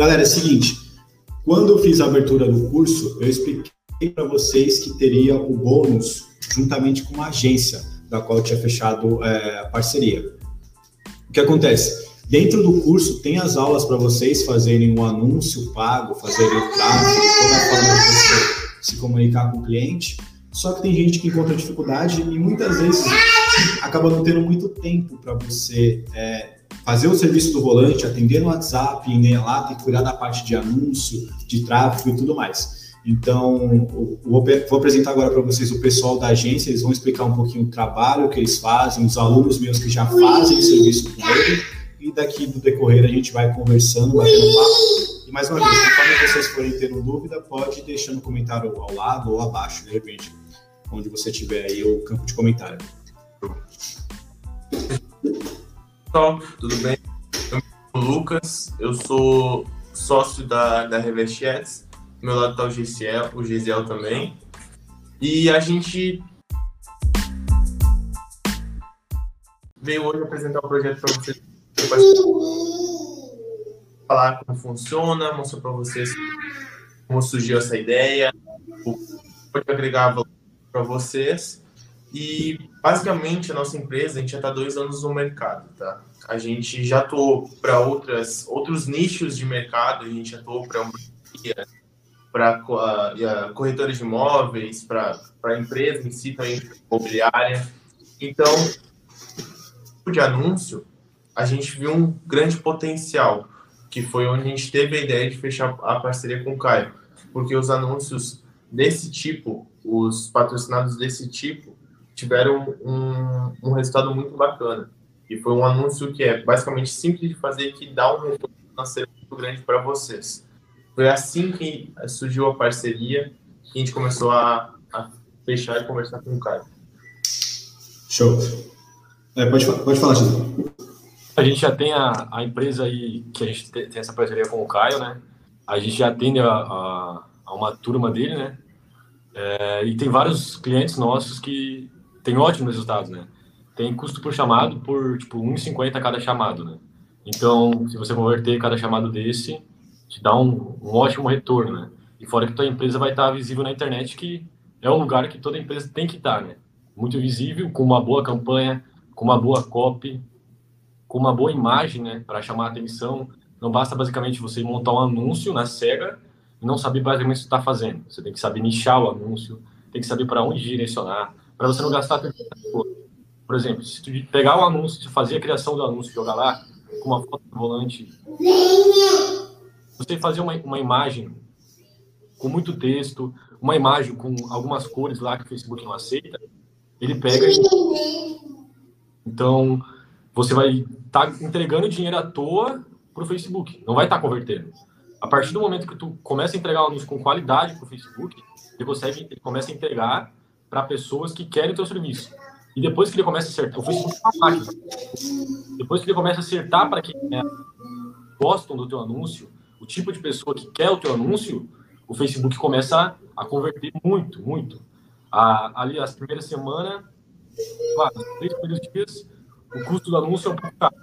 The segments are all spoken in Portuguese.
Galera, é o seguinte, quando eu fiz a abertura do curso, eu expliquei para vocês que teria o bônus juntamente com uma agência da qual eu tinha fechado é, a parceria. O que acontece? Dentro do curso tem as aulas para vocês fazerem um anúncio pago, fazerem o tráfego, toda a forma de você se comunicar com o cliente. Só que tem gente que encontra dificuldade e muitas vezes acaba não tendo muito tempo para você é, fazer o serviço do volante, atender no WhatsApp, ir lá, ter que cuidar da parte de anúncio, de tráfego e tudo mais. Então, vou, apresentar agora para vocês o pessoal da agência, eles vão explicar um pouquinho o trabalho que eles fazem, os alunos meus que já fazem o serviço com ele, e daqui do decorrer a gente vai conversando, batendo papo. E mais uma vez, conforme vocês forem tendo dúvida, pode deixar no comentário ao lado ou abaixo, de repente, onde você tiver aí o campo de comentário. Pessoal, tudo bem? Eu sou Lucas, eu sou sócio da, da Revest Ads. Do meu lado está o Gisiel, o Gisiel também. E a gente veio hoje apresentar o um projeto para vocês. Falar como funciona, mostrar para vocês como surgiu essa ideia, o que pode agregar valor para vocês e basicamente a nossa empresa, a gente já está dois anos no mercado, tá? A gente já atuou para outras outros nichos de mercado, a gente atuou para para uh, corretores de imóveis, para a empresa em si também imobiliária. Então, de anúncio, a gente viu um grande potencial, que foi onde a gente teve a ideia de fechar a parceria com o Caio, porque os anúncios desse tipo, os patrocinados desse tipo, tiveram um, um resultado muito bacana. E foi um anúncio que é basicamente simples de fazer que dá um retorno financeiro muito grande para vocês. Foi assim que surgiu a parceria que a gente começou a, a fechar e conversar com o Caio. Show. É, pode, pode falar, Chico. A gente já tem a, a empresa aí, que a gente tem essa parceria com o Caio, né? A gente já atende a, a, a uma turma dele, né? É, e tem vários clientes nossos que tem ótimos resultados, né? Tem custo por chamado por, tipo, 1,50 cada chamado, né? Então, se você converter cada chamado desse, te dá um, um ótimo retorno, né? E fora que tua empresa vai estar visível na internet, que é o lugar que toda empresa tem que estar, né? Muito visível, com uma boa campanha, com uma boa copy, com uma boa imagem, né? Para chamar a atenção. Não basta basicamente você montar um anúncio na cega e não saber basicamente o que está fazendo. Você tem que saber nichar o anúncio, tem que saber para onde direcionar, para você não gastar tempo. Por exemplo, se tu pegar o anúncio, se fazer a criação do anúncio, jogar lá com uma foto do volante, você fazer uma, uma imagem com muito texto, uma imagem com algumas cores lá que o Facebook não aceita, ele pega e... Então, você vai estar tá entregando dinheiro à toa para o Facebook, não vai estar tá convertendo. A partir do momento que tu começa a entregar um anúncio com qualidade para o Facebook, ele, consegue, ele começa a entregar para pessoas que querem o teu serviço. E depois que ele começa a acertar, Facebook é uma máquina. Depois que ele começa a acertar para quem é, gostam do teu anúncio, o tipo de pessoa que quer o teu anúncio, o Facebook começa a, converter muito, muito. A, ali, as primeiras semanas, três primeiros dias, o custo do anúncio é um pouco caro.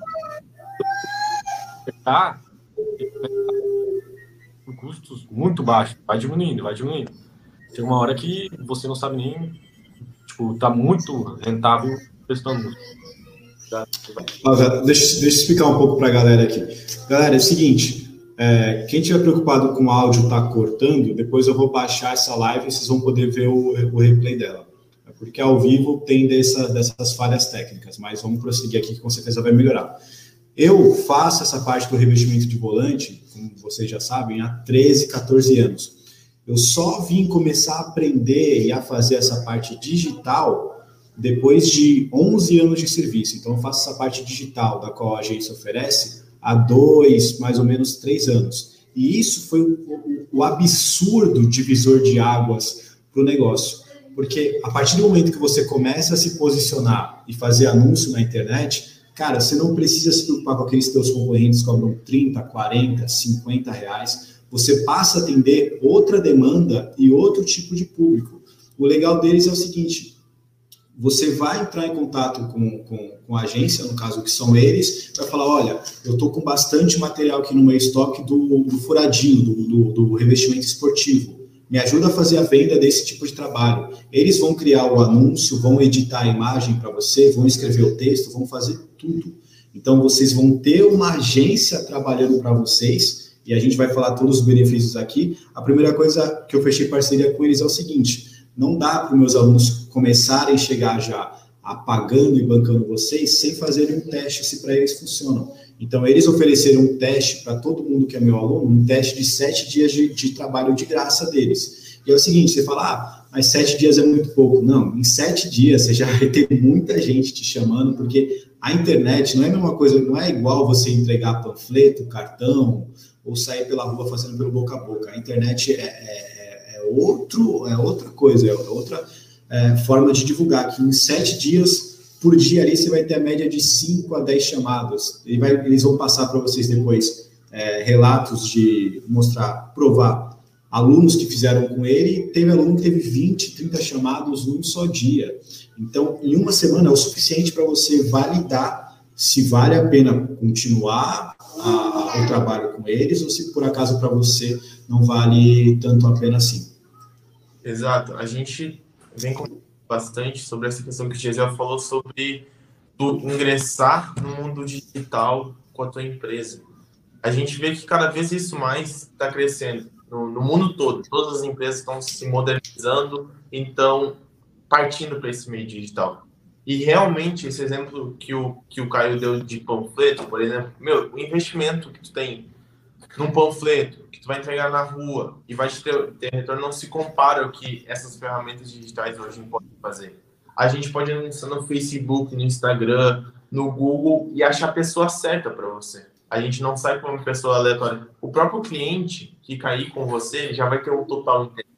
Tá? custos muito baixos, vai diminuindo, vai diminuindo tem uma hora que você não sabe nem, tipo, tá muito rentável testando. deixa, deixa eu explicar um pouco para a galera aqui. Galera, é o seguinte, é, quem tiver preocupado com o áudio tá cortando, depois eu vou baixar essa live e vocês vão poder ver o, o replay dela. É porque ao vivo tem dessa, dessas falhas técnicas, mas vamos prosseguir aqui que com certeza vai melhorar. Eu faço essa parte do revestimento de volante, como vocês já sabem, há 13, 14 anos. Eu só vim começar a aprender e a fazer essa parte digital depois de 11 anos de serviço. Então, eu faço essa parte digital da qual a agência oferece há dois, mais ou menos três anos. E isso foi o, o, o absurdo divisor de águas para o negócio. Porque a partir do momento que você começa a se posicionar e fazer anúncio na internet, cara, você não precisa se preocupar com aqueles teus concorrentes que cobram 30, 40, 50 reais você passa a atender outra demanda e outro tipo de público. O legal deles é o seguinte: você vai entrar em contato com, com, com, a agência, no caso que são eles, vai falar, olha, eu estou com bastante material aqui no meu estoque do, do furadinho, do, do, do, revestimento esportivo. Me ajuda a fazer a venda desse tipo de trabalho. Eles vão criar o anúncio, vão editar a imagem para você, vão escrever o texto, vão fazer tudo. Então, vocês vão ter uma agência trabalhando para vocês, e a gente vai falar todos os benefícios aqui. A primeira coisa que eu fechei parceria com eles é o seguinte: não dá para os meus alunos começarem a chegar já apagando e bancando vocês sem fazerem um teste se para eles funcionam. Então, eles ofereceram um teste para todo mundo que é meu aluno, um teste de sete dias de, de, trabalho de graça deles. E é o seguinte, você fala, ah, mas sete dias é muito pouco. Não, em sete dias você já vai ter muita gente te chamando, porque a internet não é a mesma coisa, não é igual você entregar panfleto, cartão, ou sair pela rua fazendo pelo boca a boca. A internet é, é outro, é outra coisa, é outra é, forma de divulgar, que em sete dias por dia ali você vai ter a média de 5 a 10 chamadas. E vai, eles vão passar para vocês depois é, relatos de mostrar, provar alunos que fizeram com ele, teve aluno que teve 20, 30 chamados num só dia. Então, em uma semana é o suficiente para você validar se vale a pena continuar a, o trabalho com eles ou se por acaso para você não vale tanto a pena assim. Exato. A gente vem com bastante sobre essa questão que o Gisele falou sobre tu ingressar no mundo digital com a tua empresa. A gente vê que cada vez isso mais está crescendo no, no, mundo todo. Todas as empresas estão se modernizando, então partindo para esse meio digital. E realmente esse exemplo que o que o Caio deu de panfleto, por exemplo, meu, o investimento que tu tem num panfleto que tu vai entregar na rua e vai te ter, ter retorno não se compara ao que essas ferramentas digitais hoje podem fazer. A gente pode anunciar no Facebook, no Instagram, no Google e achar a pessoa certa para você. A gente não sai com uma pessoa aleatória. O próprio cliente que cair com você já vai ter o total interesse.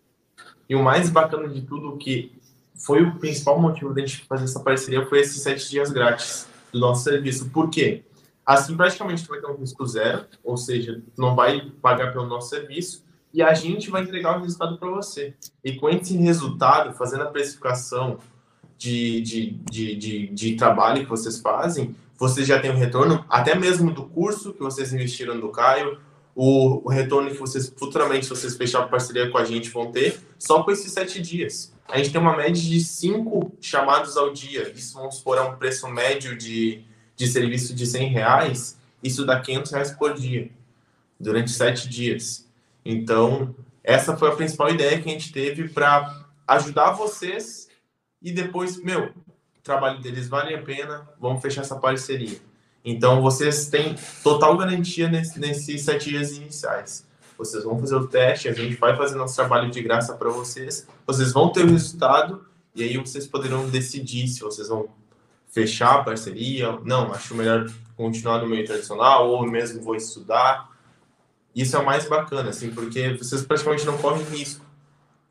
E o mais bacana de tudo que foi o principal motivo da gente fazer essa parceria foi esses sete dias grátis do nosso serviço. Por quê? Assim, praticamente, tu vai ter um risco zero, ou seja, não vai pagar pelo nosso serviço, e a gente vai entregar o resultado para você. E com esse resultado, fazendo a precificação de, de, de, de, de trabalho que vocês fazem, vocês já têm um retorno, até mesmo do curso que vocês investiram no Caio, o, o retorno que vocês futuramente, se vocês fecharem parceria com a gente, vão ter, só com esses sete dias. A gente tem uma média de cinco chamados ao dia. Isso, vamos supor, é um preço médio de de serviço de 100 reais, isso dá 500 reais por dia, durante sete dias. Então, essa foi a principal ideia que a gente teve para ajudar vocês e depois, meu, o trabalho deles vale a pena, vamos fechar essa parceria. Então, vocês têm total garantia nesse, nesses sete dias iniciais. Vocês vão fazer o teste, a gente vai fazer nosso trabalho de graça para vocês, vocês vão ter o resultado e aí vocês poderão decidir se vocês vão fechar a parceria, não, acho melhor continuar no meio tradicional, ou mesmo vou estudar. Isso é o mais bacana, assim, porque vocês praticamente não correm risco.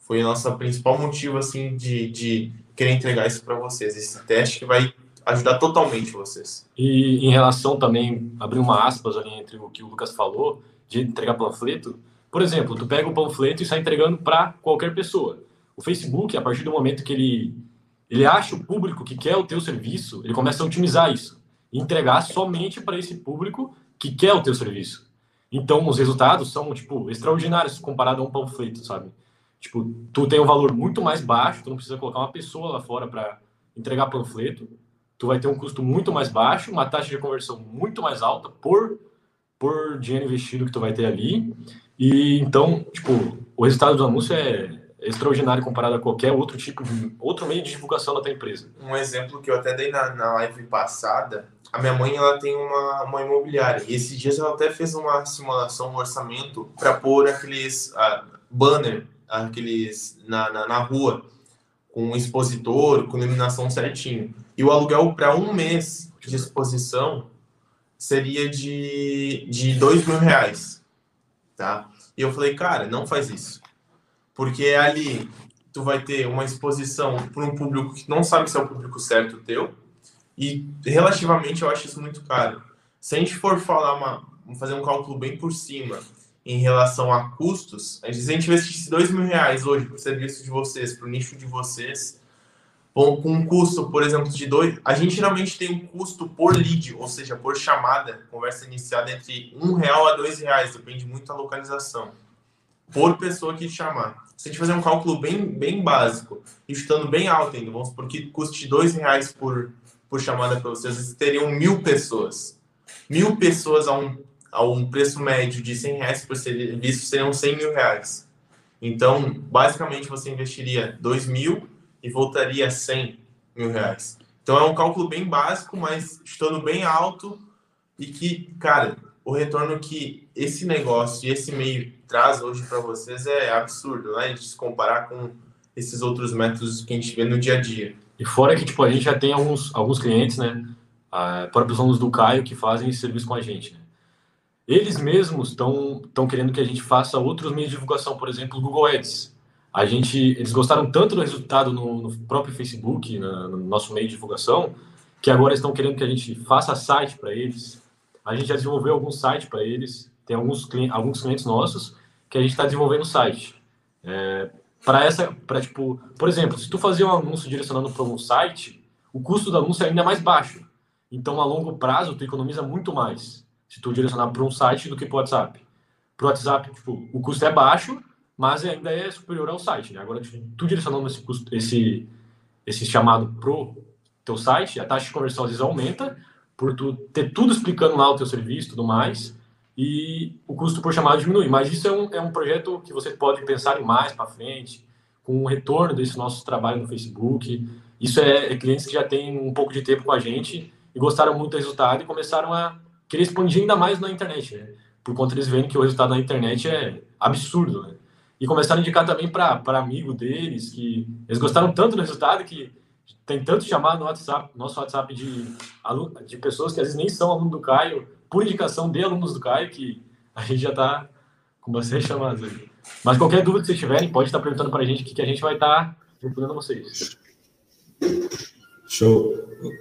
Foi o nosso principal motivo, assim, de, de querer entregar isso para vocês, esse teste que vai ajudar totalmente vocês. E em relação também, abrir uma aspas ali entre o que o Lucas falou, de entregar panfleto, por exemplo, tu pega o panfleto e sai entregando para qualquer pessoa. O Facebook, a partir do momento que ele ele acha o público que quer o teu serviço, ele começa a otimizar isso, entregar somente para esse público que quer o teu serviço. Então, os resultados são, tipo, extraordinários comparado a um panfleto, sabe? Tipo, tu tem um valor muito mais baixo, tu não precisa colocar uma pessoa lá fora para entregar panfleto, tu vai ter um custo muito mais baixo, uma taxa de conversão muito mais alta por, por dinheiro investido que tu vai ter ali. E então, tipo, o resultado do anúncio é, extraordinário comparado a qualquer outro tipo de outro meio de divulgação da tua empresa. Um exemplo que eu até dei na, na live passada, a minha mãe ela tem uma, uma imobiliária e esses dias ela até fez uma simulação, um orçamento para pôr aqueles uh, banner, aqueles na, na, na rua com um expositor, com iluminação certinho. E o aluguel para um mês de exposição seria de, de dois mil reais, tá? E eu falei, cara, não faz isso porque ali tu vai ter uma exposição para um público que não sabe se é o público certo teu, e relativamente eu acho isso muito caro. Se a gente for falar uma, fazer um cálculo bem por cima em relação a custos, a gente, investisse dois mil reais hoje para o serviço de vocês, para o nicho de vocês, com, um custo, por exemplo, de dois. A gente geralmente tem um custo por lead, ou seja, por chamada, conversa iniciada entre um real a dois reais, depende muito da localização, por pessoa que chamar. Se a gente fazer um cálculo bem, bem básico, e chutando bem alto ainda, vamos supor que custe dois reais por, por chamada para vocês, vocês teriam mil pessoas. Mil pessoas a um, a um preço médio de 100 reais por serviço seriam 100 mil reais. Então, basicamente, você investiria 2 mil e voltaria 100 mil reais. Então, é um cálculo bem básico, mas estando bem alto e que, cara, o retorno que esse negócio e esse meio traz hoje para vocês é absurdo, né? A gente se comparar com esses outros métodos que a gente vê no dia a dia. E fora que, tipo, a gente já tem alguns, alguns clientes, né? Ah, próprios alunos do Caio que fazem esse serviço com a gente, né? Eles mesmos estão querendo que a gente faça outros meios de divulgação, por exemplo, Google Ads. A gente, eles gostaram tanto do resultado no, no próprio Facebook, na, no nosso meio de divulgação, que agora estão querendo que a gente faça site para eles. A gente já desenvolveu algum site para eles. Tem alguns, alguns clientes nossos que a gente está desenvolvendo site. É, para essa, para tipo, por exemplo, se tu fazer um anúncio direcionando para um site, o custo do anúncio é ainda mais baixo. Então, a longo prazo, tu economiza muito mais se tu direcionar para um site do que para o WhatsApp. Para o WhatsApp, tipo, o custo é baixo, mas ainda é superior ao site. Né? Agora, tipo, tu direcionando esse, custo, esse, esse chamado pro teu site, a taxa de conversão às vezes aumenta, por tu ter tudo explicando lá o teu serviço e tudo mais, e o custo por chamada diminui. Mas isso é um, é um projeto que você pode pensar em mais para frente, com o retorno desse nosso trabalho no Facebook. Isso é, é clientes que já têm um pouco de tempo com a gente e gostaram muito do resultado e começaram a querer expandir ainda mais na internet, né? Por conta eles verem que o resultado na internet é absurdo, né? E começaram a indicar também para amigo deles, que eles gostaram tanto do resultado que tem tanto chamado no WhatsApp, nosso WhatsApp de, de pessoas que às vezes nem são alunos do Caio, por indicação de alunos do Caio, que a gente já está com chamados aí. Mas qualquer dúvida que vocês tiverem, pode estar perguntando para a gente, que a gente vai estar tá respondendo a vocês. Show.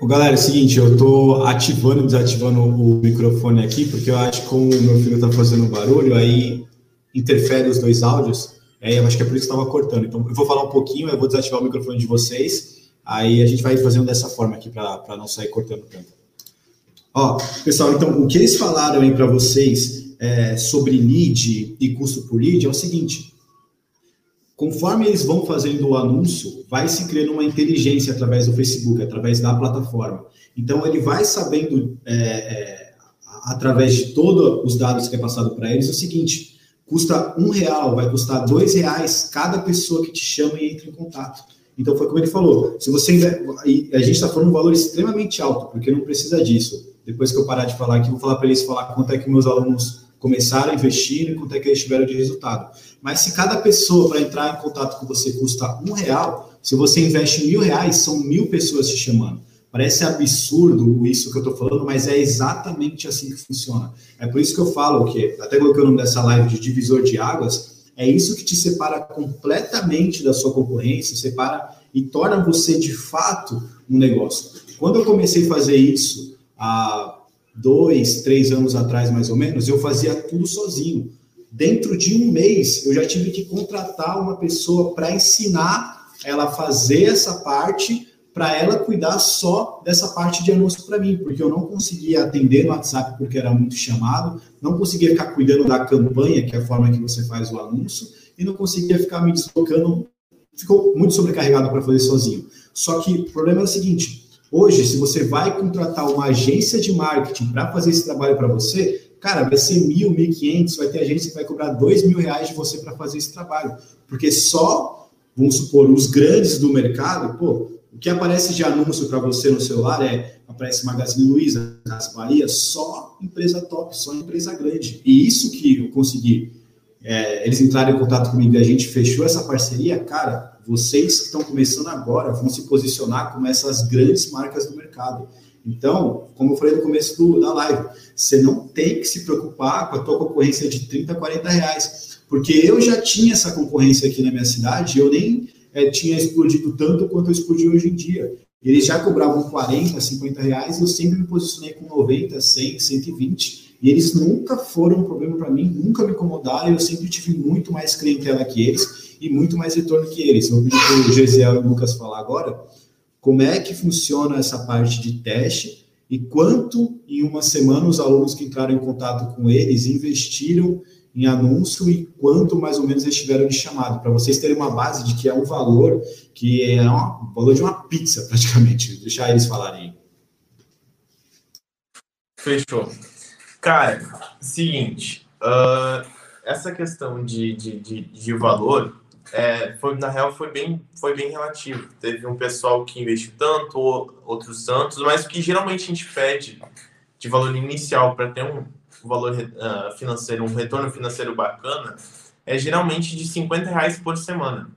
Galera, é o seguinte, eu estou ativando e desativando o microfone aqui, porque eu acho que como o meu filho está fazendo barulho, aí interfere os dois áudios, aí eu acho que é por isso que estava cortando. Então, eu vou falar um pouquinho, eu vou desativar o microfone de vocês, aí a gente vai fazendo dessa forma aqui para não sair cortando tanto. Ó, pessoal, então, o que eles falaram aí para vocês é, sobre lead e custo por lead é o seguinte, Conforme eles vão fazendo o anúncio, vai se criando uma inteligência através do Facebook, através da plataforma. Então, ele vai sabendo, é, é, através de todos os dados que é passado para eles, o seguinte: custa um real, vai custar dois reais cada pessoa que te chama e entra em contato. Então, foi como ele falou: se você. A gente está falando um valor extremamente alto, porque não precisa disso. Depois que eu parar de falar aqui, vou falar para eles falar quanto é que meus alunos começaram a investir e quanto é que eles tiveram de resultado. Mas se cada pessoa para entrar em contato com você custa um real, se você investe mil reais, são mil pessoas te chamando. Parece absurdo isso que eu estou falando, mas é exatamente assim que funciona. É por isso que eu falo que, até coloquei o nome dessa live de divisor de águas, é isso que te separa completamente da sua concorrência, separa e torna você de fato um negócio. Quando eu comecei a fazer isso há dois, três anos atrás, mais ou menos, eu fazia tudo sozinho. Dentro de um mês, eu já tive que contratar uma pessoa para ensinar ela a fazer essa parte, para ela cuidar só dessa parte de anúncio para mim, porque eu não conseguia atender no WhatsApp porque era muito chamado, não conseguia ficar cuidando da campanha, que é a forma que você faz o anúncio, e não conseguia ficar me deslocando, ficou muito sobrecarregado para fazer sozinho. Só que o problema é o seguinte, Hoje, se você vai contratar uma agência de marketing para fazer esse trabalho para você, cara, vai ser mil, mil quinhentos, vai ter agência que vai cobrar dois mil reais de você para fazer esse trabalho. Porque só, vamos supor, os grandes do mercado, pô, o que aparece de anúncio para você no celular é, aparece Magazine Luiza, Nas Bahia, só empresa top, só empresa grande. E isso que eu consegui, é, eles entraram em contato comigo e a gente fechou essa parceria, cara, vocês que estão começando agora vão se posicionar como essas grandes marcas do mercado. Então, como eu falei no começo do, da live, você não tem que se preocupar com a tua concorrência de 30, 40 reais, porque eu já tinha essa concorrência aqui na minha cidade, eu nem é, tinha explodido tanto quanto eu explodi hoje em dia. Eles já cobravam 40, 50 reais, eu sempre me posicionei com 90, 100, 120, e eles nunca foram um problema para mim, nunca me incomodaram, eu sempre tive muito mais clientela que eles, e muito mais retorno que eles. Vou pedir para o Gesiel e o Lucas falar agora, como é que funciona essa parte de teste e quanto em uma semana os alunos que entraram em contato com eles investiram em anúncio e quanto mais ou menos eles tiveram de chamado, para vocês terem uma base de que é um valor que é o valor de uma pizza, praticamente. Deixar eles falarem. Fechou. Cara, seguinte, uh, essa questão de, de, de, de valor, é, foi, na real, foi bem, foi bem relativo. Teve um pessoal que investiu tanto, outros tantos, mas o que geralmente a gente pede de valor inicial para ter um valor uh, financeiro, um retorno financeiro bacana, é geralmente de 50 reais por semana.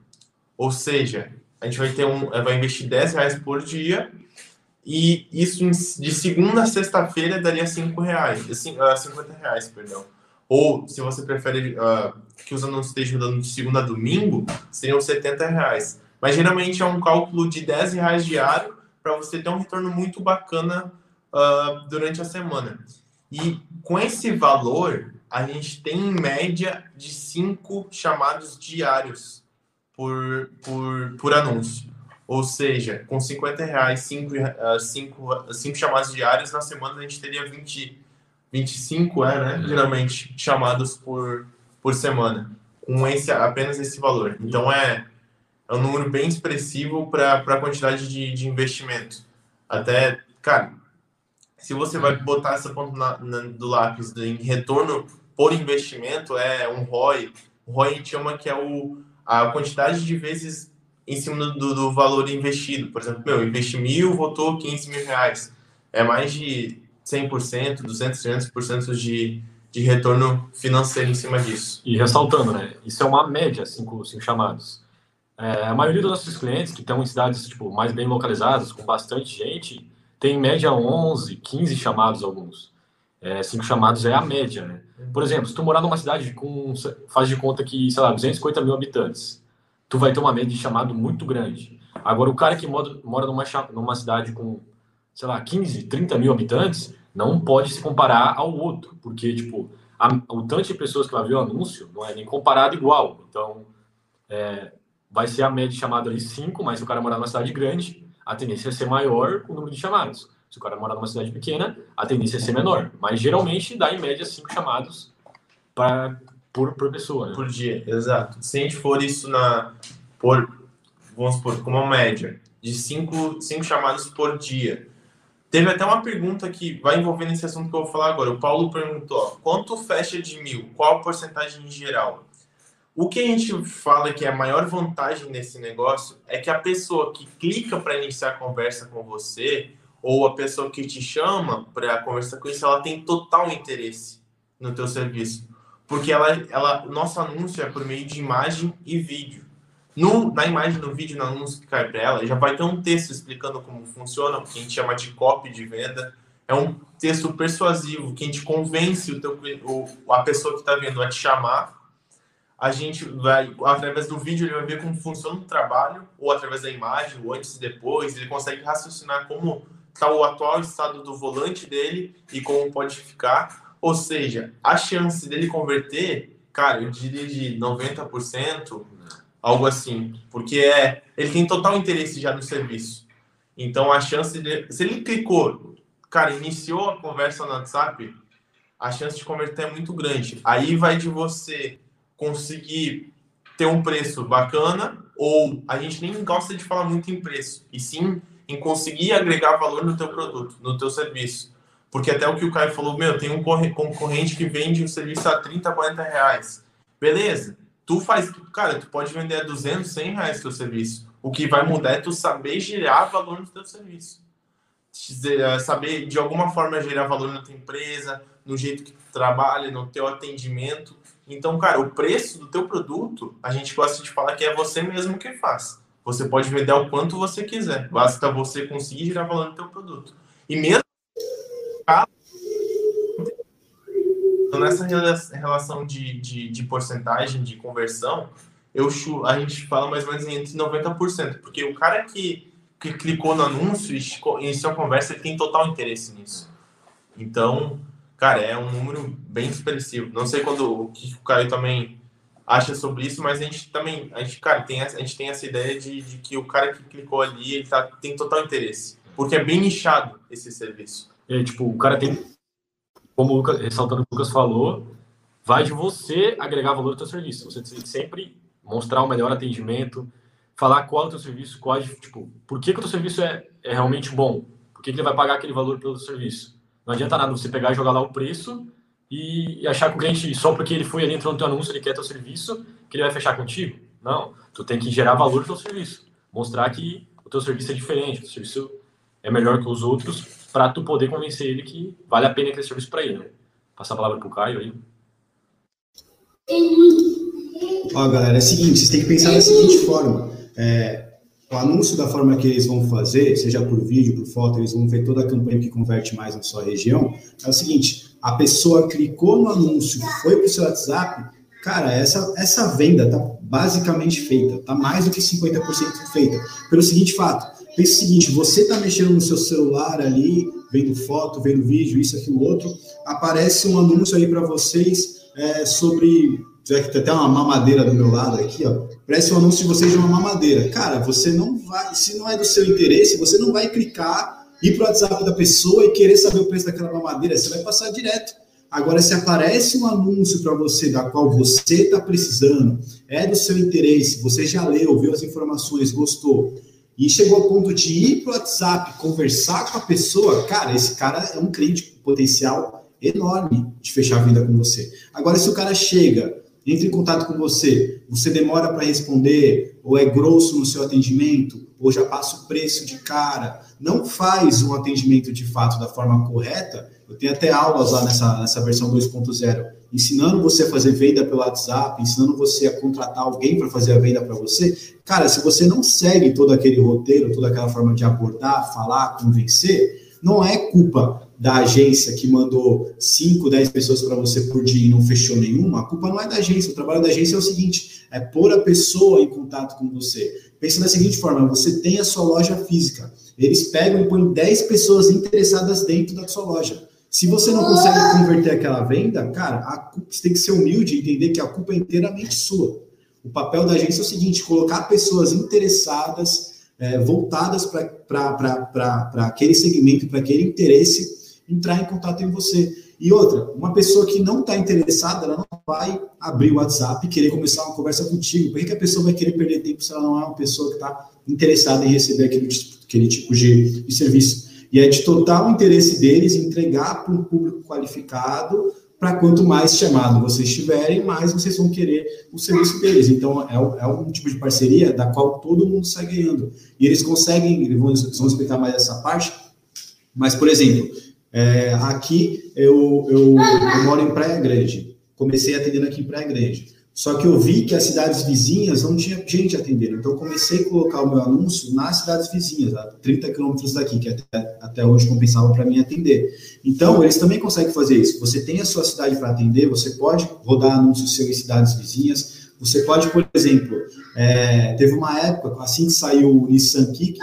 Ou seja, a gente vai ter um, vai investir 10 reais por dia e isso de segunda a sexta-feira daria 5 reais, 50 reais, perdão. Ou, se você prefere uh, que os anúncios estejam dando de segunda a domingo, seriam 70 reais. Mas geralmente é um cálculo de 10 reais diário para você ter um retorno muito bacana uh, durante a semana. E com esse valor, a gente tem em média de 5 chamados diários por, por, por anúncio. Ou seja, com 50 reais, 5 uh, cinco, cinco chamados diários, na semana a gente teria 20 25 é, né? Geralmente chamados por, por semana, com esse, apenas esse valor. Então é, é um número bem expressivo para a quantidade de, de investimento. Até, cara, se você vai botar essa ponta na, na, do lápis em retorno por investimento, é um ROI. O ROI a gente chama que é o, a quantidade de vezes em cima do, do valor investido. Por exemplo, meu, investi mil, votou 15 mil reais. É mais de 100%, 200%, 300% de, de retorno financeiro em cima disso. E ressaltando, né? Isso é uma média, cinco, cinco chamados. É, a maioria dos nossos clientes que estão em cidades tipo, mais bem localizadas, com bastante gente, tem em média 11, 15 chamados alguns. É, cinco chamados é a média, né? Por exemplo, se tu morar numa cidade com, faz de conta que, sei lá, 250 mil habitantes, tu vai ter uma média de chamado muito grande. Agora, o cara que mora, mora numa, numa cidade com, sei lá, 15, 30 mil habitantes, não pode se comparar ao outro, porque, tipo, a, o tanto de pessoas que vai ver o anúncio não é nem comparado igual. Então, é, vai ser a média chamada ali 5, mas se o cara morar numa cidade grande, a tendência é ser maior o número de chamados. Se o cara morar numa cidade pequena, a tendência é ser menor. Mas geralmente dá em média 5 chamados pra, por, por pessoa. Né? Por dia, exato. Se a gente for isso na. Por, vamos supor, como uma média, de 5 chamados por dia Teve até uma pergunta que vai envolver nesse assunto que eu vou falar agora. O Paulo perguntou: ó, quanto fecha de mil? Qual a porcentagem em geral? O que a gente fala que é a maior vantagem nesse negócio é que a pessoa que clica para iniciar a conversa com você, ou a pessoa que te chama para conversar com isso, ela tem total interesse no teu serviço. Porque ela, ela, nosso anúncio é por meio de imagem e vídeo. No, na imagem, no vídeo, no anúncio que cai para ela, já vai ter um texto explicando como funciona, o que a gente chama de copy de venda. É um texto persuasivo que a gente convence o teu, o, a pessoa que está vendo a te chamar. A gente vai, através do vídeo, ele vai ver como funciona o trabalho, ou através da imagem, o antes e depois. Ele consegue raciocinar como está o atual estado do volante dele e como pode ficar. Ou seja, a chance dele converter, cara, eu diria de 90%, algo assim, porque é, ele tem total interesse já no serviço. Então a chance de, se ele clicou, cara, iniciou a conversa no WhatsApp, a chance de converter é muito grande. Aí vai de você conseguir ter um preço bacana ou a gente nem gosta de falar muito em preço, e sim em conseguir agregar valor no teu produto, no teu serviço. Porque até o que o Caio falou, meu, tem um concorrente que vende um serviço a 30, 40 reais. Beleza, tu faz, cara, tu pode vender a 200, 100 reais teu serviço. O que vai mudar é tu saber gerar valor no teu serviço. Eh, saber, de alguma forma, gerar valor na tua empresa, no jeito que tu trabalha, no teu atendimento. Então, cara, o preço do teu produto, a gente gosta de falar que é você mesmo que faz. Você pode vender o quanto você quiser. Basta você conseguir gerar valor no teu produto. E mesmo então, nessa relação de, de, de, porcentagem de conversão, eu, a gente fala mais ou menos entre 90%, porque o cara que, que clicou no anúncio e iniciou a conversa, ele tem total interesse nisso. Então, cara, é um número bem expressivo. Não sei quando o que o Caio também acha sobre isso, mas a gente também, a gente, cara, tem, a gente tem essa ideia de, de que o cara que clicou ali, ele tá, tem total interesse, porque é bem nichado esse serviço. É, tipo, o cara tem, como o Lucas, ressaltando o que o Lucas falou, vai de você agregar valor ao seu serviço. Você tem que sempre mostrar o melhor atendimento, falar qual é o teu serviço, qual, tipo, por que, que o teu serviço é, é realmente bom, por que, que ele vai pagar aquele valor pelo serviço. Não adianta nada você pegar e jogar lá o preço e, achar que o cliente, só porque ele foi ali, entrou no teu anúncio, ele quer teu serviço, que ele vai fechar contigo. Não, tu tem que gerar valor no teu serviço. Mostrar que o teu serviço é diferente, o teu serviço é melhor que os outros, para tu poder convencer ele que vale a pena aquele serviço para ele. Né? Passar a palavra pro Caio aí. Ó, galera, é o seguinte, vocês têm que pensar da seguinte forma. É, o anúncio da forma que eles vão fazer, seja por vídeo, por foto, eles vão ver toda a campanha que converte mais na sua região. É o seguinte: a pessoa clicou no anúncio, foi para o seu WhatsApp, cara, essa, essa venda tá basicamente feita, tá mais do que 50% feita. Pelo seguinte fato, pense o seguinte, você tá mexendo no seu celular ali, vendo foto, vendo vídeo, isso, aquilo, outro, aparece um anúncio aí para vocês é, sobre tem até uma mamadeira do meu lado aqui, ó. Parece um anúncio de vocês de uma mamadeira. Cara, você não vai, se não é do seu interesse, você não vai clicar ir para o WhatsApp da pessoa e querer saber o preço daquela mamadeira, você vai passar direto. Agora, se aparece um anúncio para você da qual você está precisando, é do seu interesse, você já leu, viu as informações, gostou, e chegou ao ponto de ir para o WhatsApp, conversar com a pessoa, cara, esse cara é um cliente potencial enorme de fechar a venda com você. Agora, se o cara chega, entra em contato com você, você demora para responder, ou é grosso no seu atendimento, ou já passa o preço de cara, não faz um atendimento de fato da forma correta, eu tenho até aulas lá nessa, nessa versão 2.0, ensinando você a fazer venda pelo WhatsApp, ensinando você a contratar alguém para fazer a venda para você. Cara, se você não segue todo aquele roteiro, toda aquela forma de abordar, falar, convencer, não é culpa da agência que mandou 5, 10 pessoas para você por dia e não fechou nenhuma. A culpa não é da agência. O trabalho da agência é o seguinte: é pôr a pessoa em contato com você. Pensa da seguinte forma: você tem a sua loja física. Eles pegam e põem 10 pessoas interessadas dentro da sua loja. Se você não consegue converter aquela venda, cara, culpa, você tem que ser humilde e entender que a culpa é inteiramente sua. O papel da agência é o seguinte: colocar pessoas interessadas, é, voltadas para aquele segmento, para aquele interesse, entrar em contato com você. E outra, uma pessoa que não está interessada, ela não vai abrir o WhatsApp e querer começar uma conversa contigo. Por que, que a pessoa vai querer perder tempo se ela não é uma pessoa que está interessada em receber aquele, aquele tipo de, de serviço? E é de total interesse deles entregar para um público qualificado para quanto mais chamado vocês tiverem, mais vocês vão querer o serviço deles. Então, é, é um tipo de parceria da qual todo mundo sai ganhando. E eles conseguem, eles vão, eles vão explicar mais essa parte, mas, por exemplo, é, aqui eu, eu, eu, moro em Praia Grande. Comecei atendendo aqui em Praia Grande. Só que eu vi que as cidades vizinhas não tinha gente atendendo. Então, comecei a colocar o meu anúncio nas cidades vizinhas, a 30 quilômetros daqui, que até, até compensava para mim atender. Então, eles também conseguem fazer isso. Você tem a sua cidade para atender, você pode rodar anúncios seu em cidades vizinhas. Você pode, por exemplo, é, teve uma época, assim que saiu o Nissan Kicks,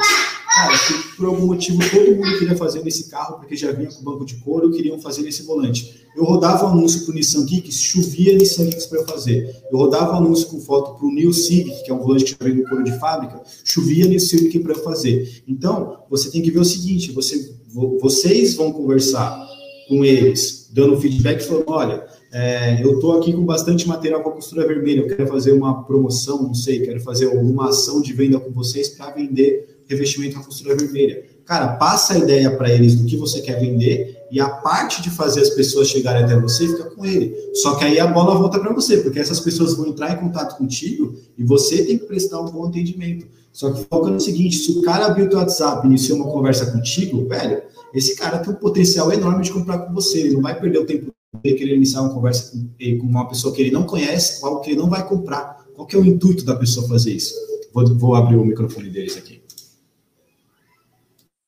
Cara, que por algum motivo todo mundo queria fazer nesse carro, porque já vinha com banco de couro, queriam fazer nesse volante. Eu rodava anúncio para o Nissan Kicks, chovia Nissan Kicks para eu fazer. Eu rodava anúncio com foto para o New Civic, que é um volante que já vem com couro de fábrica, chovia New Civic para eu fazer. Então, você tem que ver o seguinte, você, vocês vão conversar com eles, dando feedback, falando, olha, é, eu estou aqui com bastante material com a costura vermelha, eu quero fazer uma promoção, não sei, quero fazer alguma ação de venda com vocês para vender revestimento na costura vermelha. Cara, passa a ideia para eles do que você quer vender e a parte de fazer as pessoas chegarem até você fica com ele. Só que aí a bola volta para você, porque essas pessoas vão entrar em contato contigo e você tem que prestar um bom atendimento. Só que foca no seguinte: se o cara abriu o teu WhatsApp e iniciou uma conversa contigo, velho, esse cara tem um potencial enorme de comprar com você. Ele não vai perder o tempo de querer iniciar uma conversa com, com uma pessoa que ele não conhece, algo que ele não vai comprar. Qual que é o intuito da pessoa fazer isso? Vou, vou abrir o microfone deles aqui.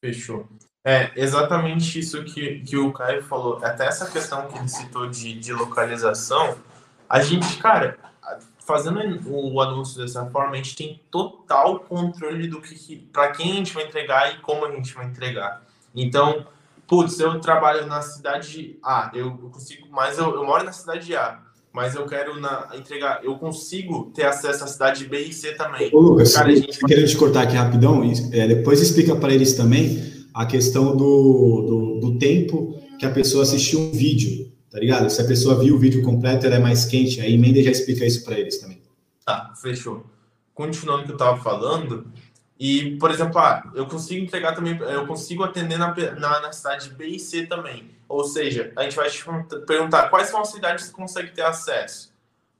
Fechou. É exatamente isso que, que o Caio falou. Até essa questão que ele citou de, de localização, a gente, cara, fazendo o anúncio dessa forma, a gente tem total controle do que, para quem a gente vai entregar e como a gente vai entregar. Então, putz, eu trabalho na cidade A, eu consigo, mas eu, eu moro na cidade A. mas eu quero na, entregar, eu consigo ter acesso à cidade B e C também. Ô, Lucas, Cara, gente... querendo te cortar aqui rapidão, é, depois explica para eles também a questão do, do, do, tempo que a pessoa assistiu um vídeo, tá ligado? Se a pessoa viu o vídeo completo, ela é mais quente, aí emenda já explica isso para eles também. Tá, fechou. Continuando o que eu estava falando, e, por exemplo, ah, eu consigo entregar também, eu consigo atender na, na, na, cidade B e C também. Ou seja, a gente vai te perguntar quais são as cidades que consegue ter acesso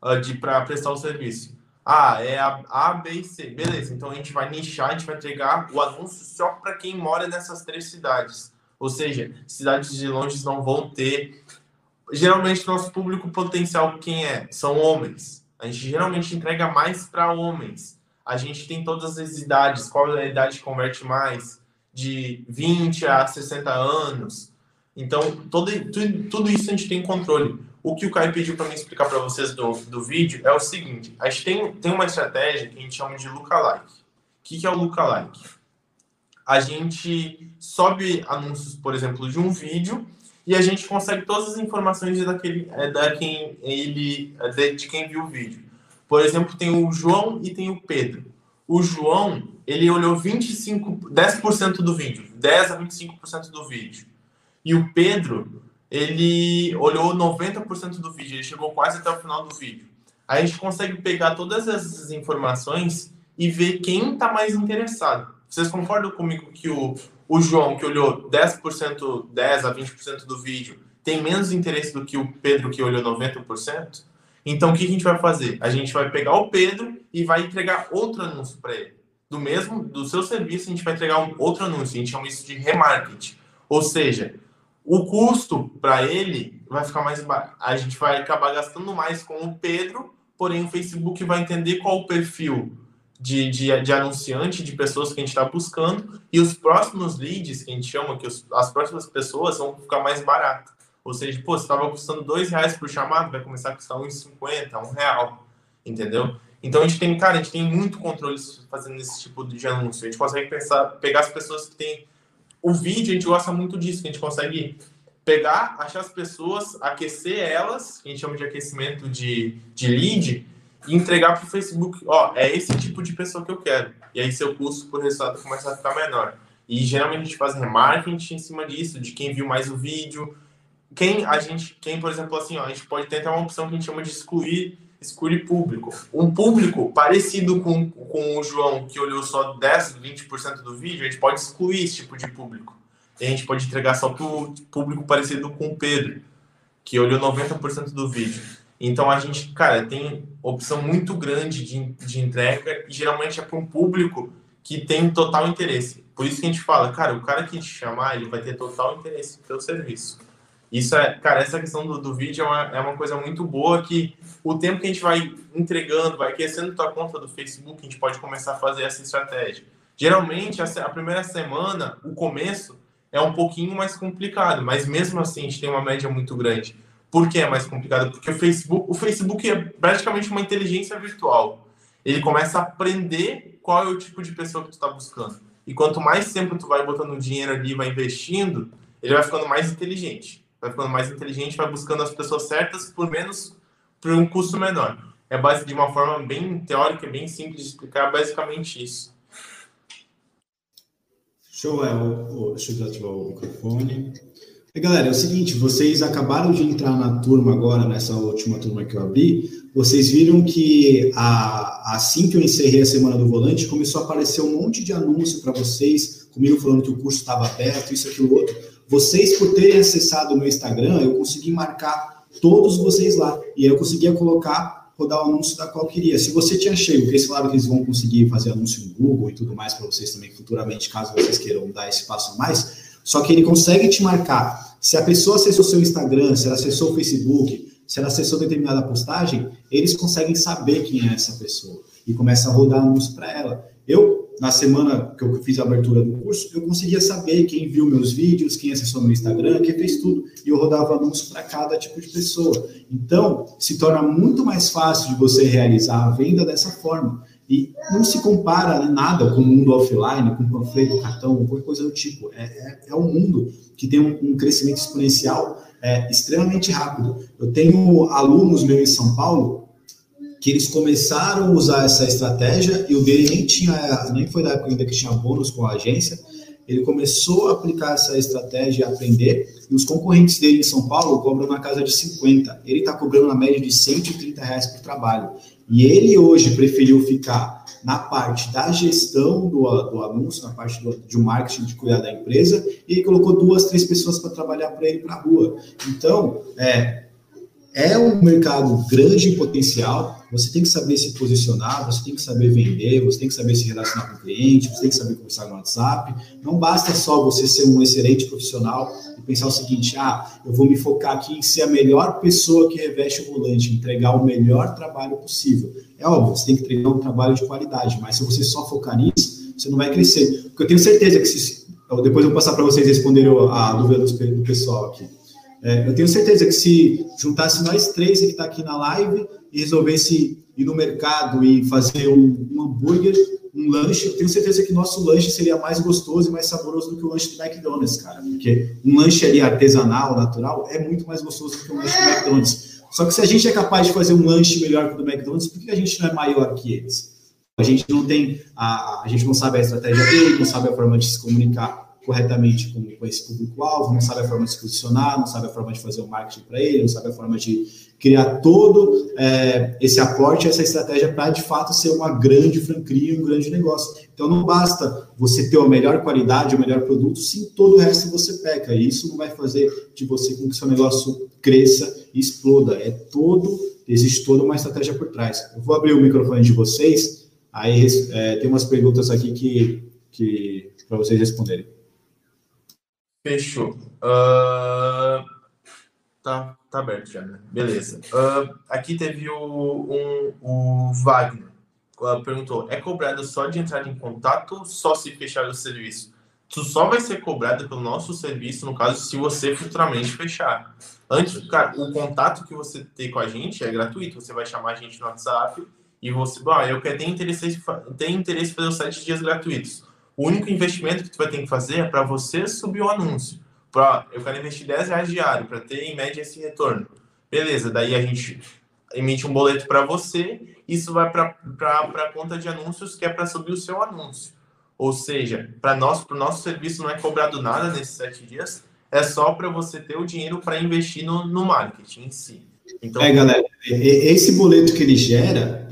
uh, de para prestar o serviço. Ah, é a A, B e C. Beleza, então a gente vai nichar, a gente vai entregar o anúncio só para quem mora nessas três cidades. Ou seja, cidades de longe não vão ter. Geralmente, nosso público potencial, quem é? São homens. A gente geralmente entrega mais para homens a gente tem todas as idades, qual é a idade que converte mais, de 20 a 60 anos. Então, todo, tudo, tudo isso a gente tem controle. O que o Caio pediu para mim explicar para vocês do, do vídeo é o seguinte: a gente tem, tem uma estratégia que a gente chama de lookalike. O que, que é o lookalike? A gente sobe anúncios, por exemplo, de um vídeo e a gente consegue todas as informações daquele, é, da quem ele, é, de, de quem viu o vídeo. Por exemplo, tem o João e tem o Pedro. O João, ele olhou 25, 10% do vídeo, 10 a 25% do vídeo. E o Pedro, ele olhou 90% do vídeo, ele chegou quase até o final do vídeo. Aí a gente consegue pegar todas essas informações e ver quem está mais interessado. Vocês concordam comigo que o, o João, que olhou 10%, 10 a 20% do vídeo, tem menos interesse do que o Pedro, que olhou 90%? Então, o que a gente vai fazer? A gente vai pegar o Pedro e vai entregar outro anúncio para ele. Do mesmo, do seu serviço, a gente vai entregar um outro anúncio. A gente chama isso de remarketing. Ou seja, o custo para ele vai ficar mais baixo. A gente vai acabar gastando mais com o Pedro, porém o Facebook vai entender qual o perfil de, de, de anunciante, de pessoas que a gente está buscando, e os próximos leads, que a gente chama, que os, as próximas pessoas vão ficar mais baratas. Ou seja, pô, você estava custando dois reais por chamado, vai começar a custar uns cinquenta, um real, entendeu? Então a gente tem, cara, a gente tem muito controle fazendo esse tipo de anúncio. A gente consegue pensar, pegar as pessoas que têm o vídeo, a gente gosta muito disso, que a gente consegue pegar, achar as pessoas, aquecer elas, que a gente chama de aquecimento de, de lead, e entregar para o Facebook, ó, é esse tipo de pessoa que eu quero. E aí seu custo por resultado começa a ficar menor. E geralmente a gente faz remarketing em cima disso, de quem viu mais o vídeo, quem a gente, quem, por exemplo, assim, ó, a gente pode ter até uma opção que a gente chama de excluir, excluir público. Um público parecido com, com o João, que olhou só 10, 20% do vídeo, a gente pode excluir esse tipo de público. E a gente pode entregar só para o público parecido com o Pedro, que olhou 90% do vídeo. Então a gente, cara, tem opção muito grande de, de entrega e geralmente é para um público que tem total interesse. Por isso que a gente fala, cara, o cara que te chamar, ele vai ter total interesse no teu serviço. Isso é, cara, essa questão do, do vídeo é uma, é uma coisa muito boa que o tempo que a gente vai entregando, vai aquecendo tua conta do Facebook, a gente pode começar a fazer essa estratégia. Geralmente, a, a primeira semana, o começo, é um pouquinho mais complicado, mas mesmo assim a gente tem uma média muito grande. Por que é mais complicado? Porque o Facebook, o Facebook é praticamente uma inteligência virtual. Ele começa a aprender qual é o tipo de pessoa que tu está buscando. E quanto mais tempo tu vai botando dinheiro ali, vai investindo, ele vai ficando mais inteligente vai ficando mais inteligente, vai buscando as pessoas certas por menos, por um custo menor. É base de uma forma bem teórica, bem simples de explicar, basicamente isso. Show, é, o, deixa eu desativar o microfone. E, galera, é o seguinte, vocês acabaram de entrar na turma agora, nessa última turma que eu abri, vocês viram que a, assim que eu encerrei a Semana do Volante, começou a aparecer um monte de anúncio para vocês, comigo falando que o curso estava aberto, isso, aquilo, outro. Vocês, por terem acessado o meu Instagram, eu consegui marcar todos vocês lá. E aí eu conseguia colocar, rodar o anúncio da qual queria. Se você tinha cheio, porque claro que eles vão conseguir fazer anúncio no Google e tudo mais para vocês também futuramente, caso vocês queiram dar esse passo a mais. Só que ele consegue te marcar. Se a pessoa acessou seu Instagram, se ela acessou o Facebook, se ela acessou determinada postagem, eles conseguem saber quem é essa pessoa e começa a rodar anúncio para ela. Eu na semana que eu fiz a abertura do curso, eu conseguia saber quem viu meus vídeos, quem acessou meu Instagram, quem fez tudo. E eu rodava anúncios para cada tipo de pessoa. Então, se torna muito mais fácil de você realizar a venda dessa forma. E não se compara nada com o mundo offline, com panfleto, cartão, qualquer coisa do tipo. É, é, é um mundo que tem um, um crescimento exponencial é extremamente rápido. Eu tenho alunos meus em São Paulo que eles começaram a usar essa estratégia e o dele nem tinha, nem foi da época ainda que tinha bônus com a agência. Ele começou a aplicar essa estratégia e aprender, e os concorrentes dele em São Paulo cobram na casa de 50. Ele está cobrando na média de 130 reais por trabalho. E ele hoje preferiu ficar na parte da gestão do, do anúncio, na parte do, de marketing, de cuidar da empresa, e ele colocou duas, três pessoas para trabalhar para ele para rua. Então, é, é um mercado grande em potencial, você tem que saber se posicionar, você tem que saber vender, você tem que saber se relacionar com o cliente, você tem que saber conversar no WhatsApp. Não basta só você ser um excelente profissional e pensar o seguinte: ah, eu vou me focar aqui em ser a melhor pessoa que reveste o volante, entregar o melhor trabalho possível. É óbvio, você tem que entregar um trabalho de qualidade, mas se você só focar nisso, você não vai crescer. Porque eu tenho certeza que se. Depois eu vou passar para vocês responderem a dúvida do pessoal aqui. É, eu tenho certeza que se juntasse nós três que está aqui na live e resolvesse ir no mercado e fazer um, um, hambúrguer, um lanche, eu tenho certeza que nosso lanche seria mais gostoso e mais saboroso do que o lanche do McDonald's, cara. Porque um lanche ali artesanal, natural, é muito mais gostoso do que um lanche do McDonald's. Só que se a gente é capaz de fazer um lanche melhor que o do McDonald's, por que a gente não é maior que eles? A gente não tem, a, a gente não sabe a estratégia dele, não sabe a forma de se comunicar corretamente com, com esse público-alvo, não sabe a forma de se posicionar, não sabe a forma de fazer o marketing para ele, não sabe a forma de criar todo é, esse aporte, essa estratégia para de fato ser uma grande franquia, um grande negócio. Então não basta você ter a melhor qualidade, o melhor produto, se todo o resto você peca. E isso não vai fazer de você com que seu negócio cresça e exploda. É todo, existe toda uma estratégia por trás. Eu vou abrir o microfone de vocês, aí é, tem umas perguntas aqui que, que para vocês responderem. Fechou. Uh, tá, tá aberto já, né? Beleza. Uh, aqui teve o, um, o Wagner. Uh, perguntou: é cobrado só de entrar em contato ou só se fechar o serviço? Tu só vai ser cobrado pelo nosso serviço, no caso, se você futuramente fechar. Antes, cara, o contato que você tem com a gente é gratuito. Você vai chamar a gente no WhatsApp e você, ah, eu quero ter interesse, ter interesse em fazer os sete dias gratuitos o único investimento que tu vai ter que fazer é para você subir o anúncio. Pra, eu quero investir 10 reais diário para ter em média esse retorno. Beleza, daí a gente emite um boleto para você, isso vai para a conta de anúncios que é para subir o seu anúncio. Ou seja, para nós, o nosso serviço não é cobrado nada nesses sete dias, é só para você ter o dinheiro para investir no, no marketing em si. Então, é, galera, esse boleto que ele gera,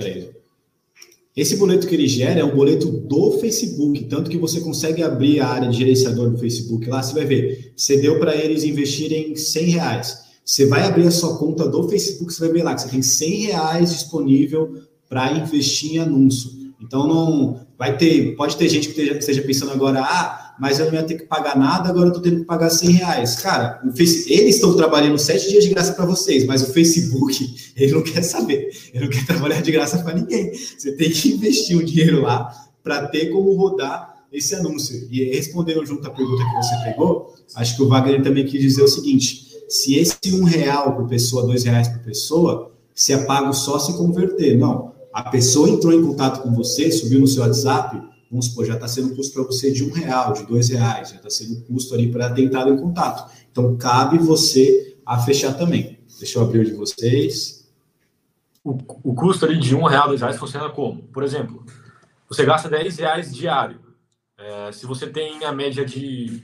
esse boleto que ele gera é um boleto do Facebook, tanto que você consegue abrir a área de gerenciador do Facebook lá, você vai ver, você deu para eles investirem 100 reais. Você vai abrir a sua conta do Facebook, você vai ver lá que você tem 100 reais disponível para investir em anúncio. Então, não vai ter, pode ter gente que esteja pensando agora, ah, mas eu não ia ter que pagar nada, agora eu estou tendo que pagar 100 reais. Cara, eles estão trabalhando sete dias de graça para vocês, mas o Facebook, ele não quer saber, ele não quer trabalhar de graça para ninguém. Você tem que investir o dinheiro lá para ter como rodar esse anúncio. E respondendo junto à pergunta que você pegou, acho que o Wagner também quis dizer o seguinte: se esse um real por pessoa, dois reais por pessoa, se é pago só se converter. Não. A pessoa entrou em contato com você, subiu no seu WhatsApp, vamos supor, já está sendo custo para você de um real, de dois reais, já está sendo custo ali para ter entrado em contato. Então, cabe você a fechar também. Deixa eu abrir o de vocês. O, o custo ali de um real, dois reais funciona como? Por exemplo, você gasta 10 reais diário. É, se você tem a média de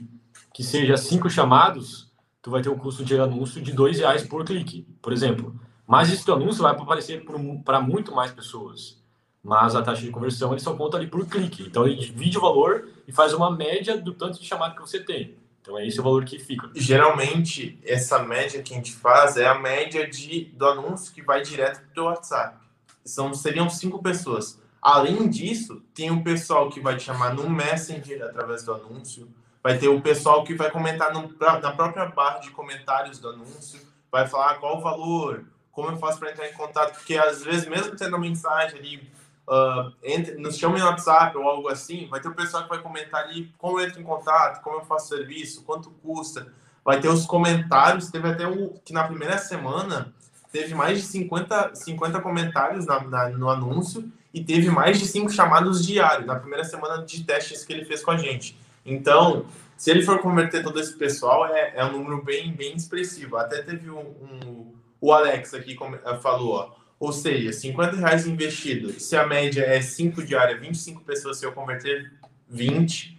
que seja cinco chamados, tu vai ter um custo de anúncio de dois reais por clique, por exemplo. Mas esse anúncio vai aparecer para muito mais pessoas mas a taxa de conversão ele só conta ali por clique. Então ele divide o valor e faz uma média do tanto de chamada que você tem. Então é esse o valor que fica. Geralmente, essa média que a gente faz é a média de, do anúncio que vai direto para o WhatsApp. São, seriam cinco pessoas. Além disso, tem o pessoal que vai te chamar no Messenger através do anúncio. Vai ter o pessoal que vai comentar no, na própria barra de comentários do anúncio. Vai falar qual o valor, como eu faço para entrar em contato. Porque às vezes, mesmo tendo mensagem ali uh, entre, nos chame no WhatsApp ou algo assim, vai ter o pessoal que vai comentar ali como eu entro em contato, como eu faço serviço, quanto custa. Vai ter os comentários, teve até o que na primeira semana teve mais de 50, 50 comentários na, na, no anúncio e teve mais de cinco chamados diários na primeira semana de testes que ele fez com a gente. Então, se ele for converter todo esse pessoal, é, é um número bem, bem expressivo. Até teve um, um o Alex aqui falou, ó, ou seja, 50 reais investido. Se a média é 5 diária, 25 pessoas, se eu converter 20,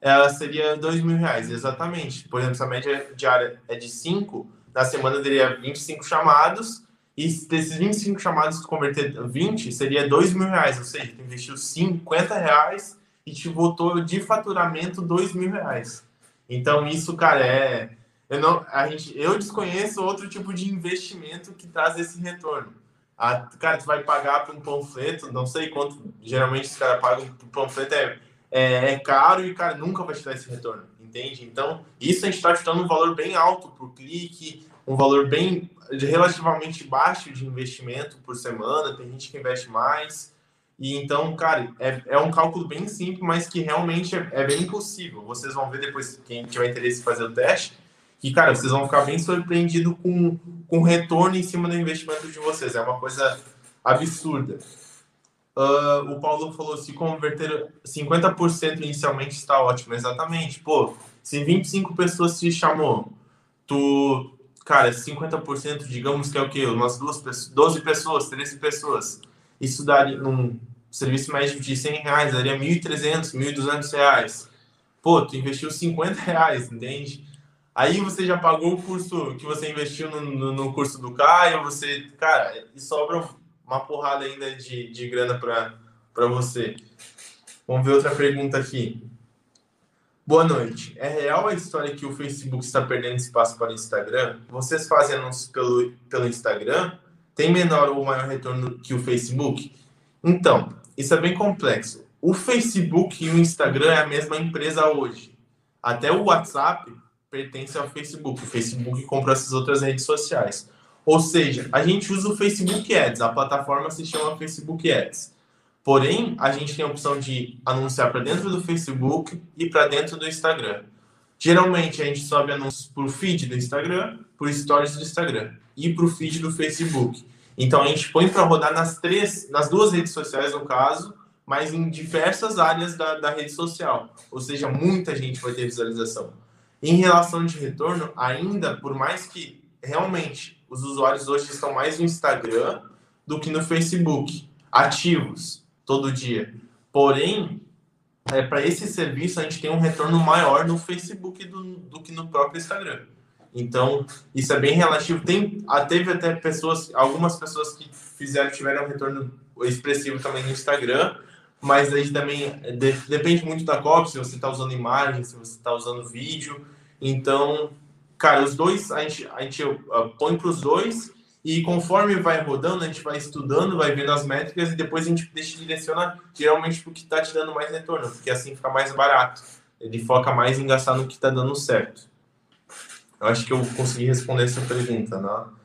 ela seria 2 mil reais, exatamente. Por exemplo, se a média diária é de 5, na semana teria 25 chamados, e desses 25 chamados, se converter 20, seria 2 mil reais, ou seja, tu investiu 50 reais e te voltou de faturamento 2 mil reais. Então, isso, cara, é. Eu, não, a gente, eu desconheço outro tipo de investimento que traz esse retorno. A, cara, tu vai pagar por um panfleto, não sei quanto, geralmente os caras pagam por panfleto, é, é, é, caro e, cara, nunca vai te dar esse retorno, entende? Então, isso a gente está chutando um valor bem alto por clique, um valor bem relativamente baixo de investimento por semana, tem gente que investe mais. E então, cara, é, é um cálculo bem simples, mas que realmente é, é bem possível. Vocês vão ver depois, quem tiver interesse em fazer o teste, que, cara, vocês vão ficar bem surpreendidos com, com o retorno em cima do investimento de vocês. É uma coisa absurda. Uh, o Paulo falou, se converter 50% inicialmente está ótimo. Exatamente. Pô, se 25 pessoas te chamou, tu, cara, 50%, digamos que é o quê? Umas duas pessoas, 12 pessoas, 13 pessoas. Isso daria, num serviço médio de 100 reais, daria 1.300, 1.200 reais. Pô, tu investiu 50 reais, entende? Aí você já pagou o curso que você investiu no, no, no curso do Caio, você, cara, e sobra uma porrada ainda de, de grana para você. Vamos ver outra pergunta aqui. Boa noite. É real a história que o Facebook está perdendo espaço para o Instagram? Vocês fazem anúncios pelo, pelo Instagram? Tem menor ou maior retorno que o Facebook? Então, isso é bem complexo. O Facebook e o Instagram é a mesma empresa hoje. Até o WhatsApp pertence ao Facebook. O Facebook comprou essas outras redes sociais. Ou seja, a gente usa o Facebook Ads, a plataforma se chama Facebook Ads. Porém, a gente tem a opção de anunciar para dentro do Facebook e para dentro do Instagram. Geralmente, a gente sobe anúncios para o feed do Instagram, para stories do Instagram e para o feed do Facebook. Então, a gente põe para rodar nas três, nas duas redes sociais, no caso, mas em diversas áreas da, da rede social. Ou seja, muita gente vai ter visualização. Em relação de retorno, ainda, por mais que realmente os usuários hoje estão mais no Instagram do que no Facebook, ativos todo dia. Porém, é, para esse serviço a gente tem um retorno maior no Facebook do, do que no próprio Instagram. Então, isso é bem relativo. Tem, teve até pessoas, algumas pessoas que fizeram, tiveram um retorno expressivo também no Instagram, mas aí também de, depende muito da cópia, se você está usando imagem, se você está usando vídeo. Então, cara, os dois, a gente, a gente uh, põe para os dois e conforme vai rodando, a gente vai estudando, vai vendo as métricas e depois a gente deixa direciona geralmente para o que está te dando mais retorno, porque assim fica mais barato. Ele foca mais em gastar no que está dando certo. Eu acho que eu consegui responder essa pergunta, né?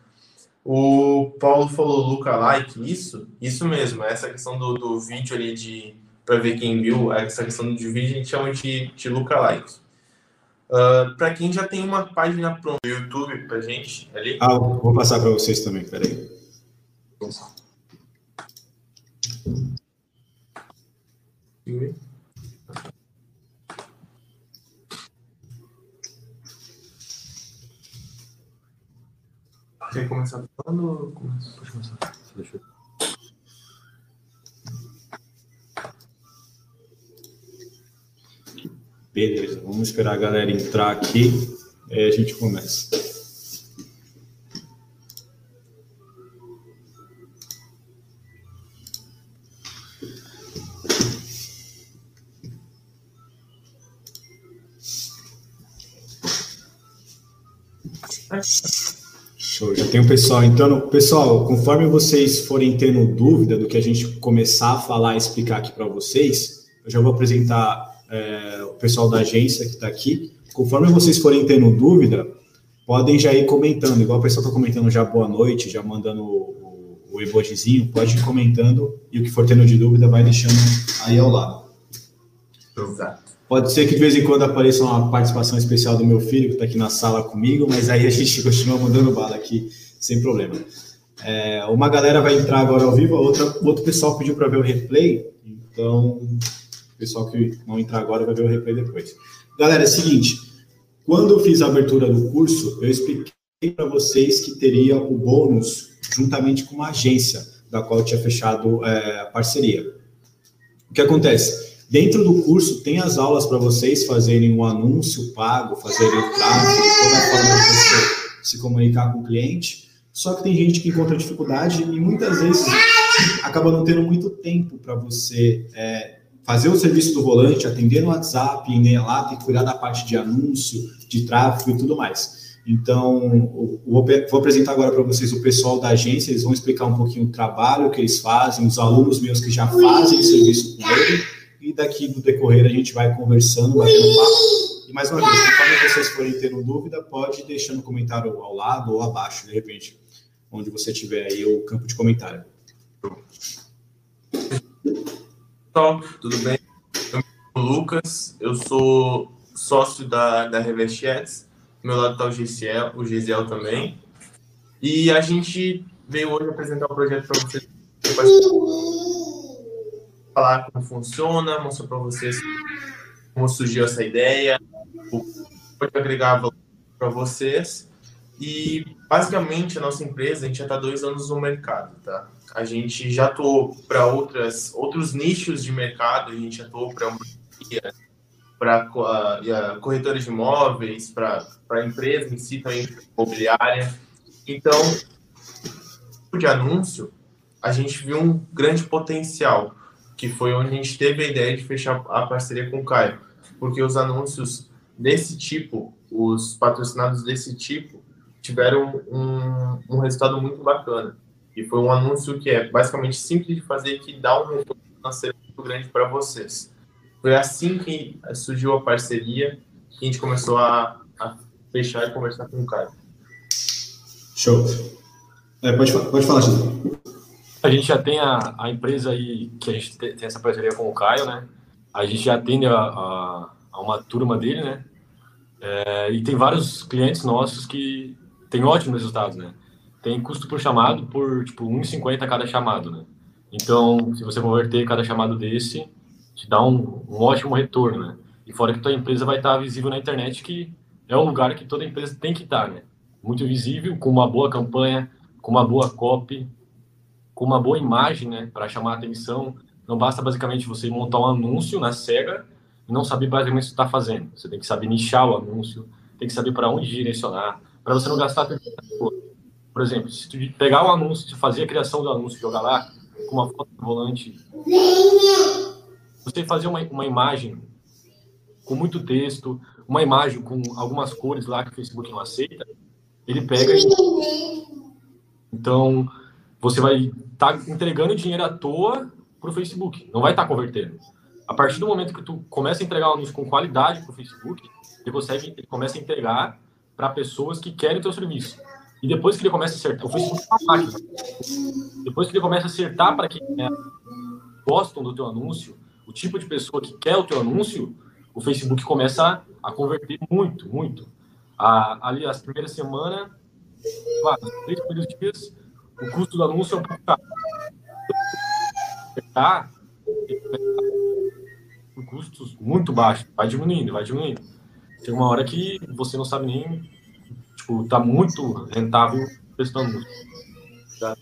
O Paulo falou lookalike, isso? Isso mesmo, essa questão do, do vídeo ali de para ver quem viu, essa questão de vídeo a gente chama de, de lookalike. Uh, ah, para quem já tem uma página pronta no YouTube para gente ali. Ah, vou passar para vocês também, peraí. Sim. Quer começar falando ou começa? Pode começar. Deixa eu... Beleza, vamos esperar a galera entrar aqui e a gente começa. Show, já tem o pessoal entrando. Pessoal, conforme vocês forem tendo dúvida do que a gente começar a falar e explicar aqui para vocês, eu já vou apresentar é, o pessoal da agência que está aqui. Conforme vocês forem tendo dúvida, podem já ir comentando, igual o pessoal está comentando já boa noite, já mandando o, o emojizinho, pode ir comentando e o que for tendo de dúvida vai deixando aí ao lado. Pode ser que de vez em quando apareça uma participação especial do meu filho, que está aqui na sala comigo, mas aí a gente continua mandando bala aqui, sem problema. É, uma galera vai entrar agora ao vivo, outra, outro pessoal pediu para ver o replay, então pessoal que não entrar agora vai ver o replay depois. Galera, é o seguinte, quando eu fiz a abertura do curso, eu expliquei para vocês que teria o bônus juntamente com uma agência da qual eu tinha fechado é, a parceria. O que acontece? Dentro do curso tem as aulas para vocês fazerem um anúncio pago, fazerem o tráfego, toda a forma de você se comunicar com o cliente. Só que tem gente que encontra dificuldade e muitas vezes acaba não tendo muito tempo para você é, fazer o serviço do volante, atender no WhatsApp, ir lá, tem que cuidar da parte de anúncio, de tráfego e tudo mais. Então, vou, vou apresentar agora para vocês o pessoal da agência, eles vão explicar um pouquinho o trabalho que eles fazem, os alunos meus que já fazem o serviço com ele, e daqui no decorrer a gente vai conversando, batendo papo. E mais uma vez, conforme vocês forem tendo dúvida, pode deixar no comentário ao lado ou abaixo, de repente, onde você tiver aí o campo de comentário. Pessoal, tudo bem? Eu sou o Lucas, eu sou sócio da, da Revest Ads. Do meu lado está o Gisiel, o Gisiel também. E a gente veio hoje apresentar o um projeto para vocês. Falar como funciona, mostrar para vocês como surgiu essa ideia, o que pode agregar valor para vocês. E basicamente a nossa empresa, a gente já está dois anos no mercado, tá? A gente já atuou para outras outros nichos de mercado, a gente atuou para para corretores de imóveis, para a empresa em si também imobiliária. Então, de anúncio, a gente viu um grande potencial, que foi onde a gente teve a ideia de fechar a parceria com o Caio, porque os anúncios desse tipo, os patrocinados desse tipo, tiveram um, um resultado muito bacana. E foi um anúncio que é basicamente simples de fazer, que dá um retorno financeiro muito grande para vocês. Foi assim que surgiu a parceria, que a gente começou a, a fechar e conversar com o Caio. Show. É, pode, pode falar, José. A gente já tem a, a empresa aí, que a gente tem essa parceria com o Caio, né? A gente já atende a, a, a uma turma dele, né? É, e tem vários clientes nossos que têm ótimos resultados, né? Tem custo por chamado por, tipo, 1,50 cada chamado, né? Então, se você converter cada chamado desse, te dá um, um ótimo retorno, né? E fora que tua empresa vai estar visível na internet, que é um lugar que toda empresa tem que estar, né? Muito visível, com uma boa campanha, com uma boa copy, com uma boa imagem, né? Para chamar a atenção. Não basta basicamente você montar um anúncio na cega e não saber basicamente o que está fazendo. Você tem que saber nichar o anúncio, tem que saber para onde direcionar, para você não gastar tempo. Por exemplo, se tu pegar o anúncio, se fazer a criação do anúncio, jogar lá com uma foto do volante você fazer uma, uma imagem com muito texto, uma imagem com algumas cores lá que o Facebook não aceita, ele pega e... Então, você vai estar tá entregando dinheiro à toa para o Facebook, não vai estar tá convertendo. A partir do momento que tu começa a entregar anúncio com qualidade para o Facebook, ele, consegue, ele começa a entregar para pessoas que querem o teu serviço. E depois que ele começa a acertar, o Facebook é uma máquina. Depois que ele começa a acertar para quem é, gostam do teu anúncio, o tipo de pessoa que quer o teu anúncio, o Facebook começa a, converter muito, muito. A, ali, as primeiras semanas, três primeiros dias, o custo do anúncio é pouco caro. Tá? Com custos muito baixos, vai diminuindo, vai diminuindo. Tem uma hora que você não sabe nem, tipo, tá muito rentável o anúncio. Tá?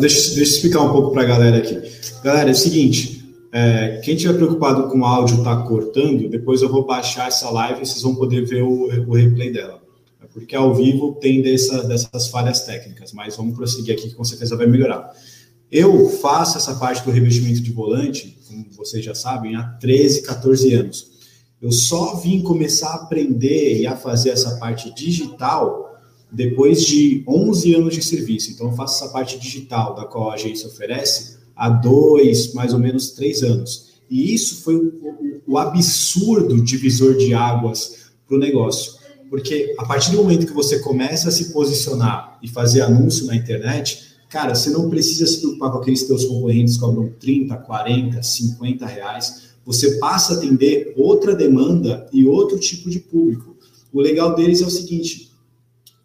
Deixa, deixa eu explicar um pouco para a galera aqui. Galera, é o seguinte, é, quem estiver preocupado com o áudio tá cortando, depois eu vou baixar essa live e vocês vão poder ver o, o replay dela. Porque ao vivo tem dessa, dessas falhas técnicas, mas vamos prosseguir aqui que com certeza vai melhorar. Eu faço essa parte do revestimento de volante, como vocês já sabem, há 13, 14 anos. Eu só vim começar a aprender e a fazer essa parte digital depois de 11 anos de serviço. Então, eu faço essa parte digital da qual a agência oferece há dois, mais ou menos três anos. E isso foi o, o, o absurdo divisor de águas para o negócio. Porque a partir do momento que você começa a se posicionar e fazer anúncio na internet, cara, você não precisa se preocupar com aqueles teus concorrentes que cobram 30, 40, 50 reais. Você passa a atender outra demanda e outro tipo de público. O legal deles é o seguinte: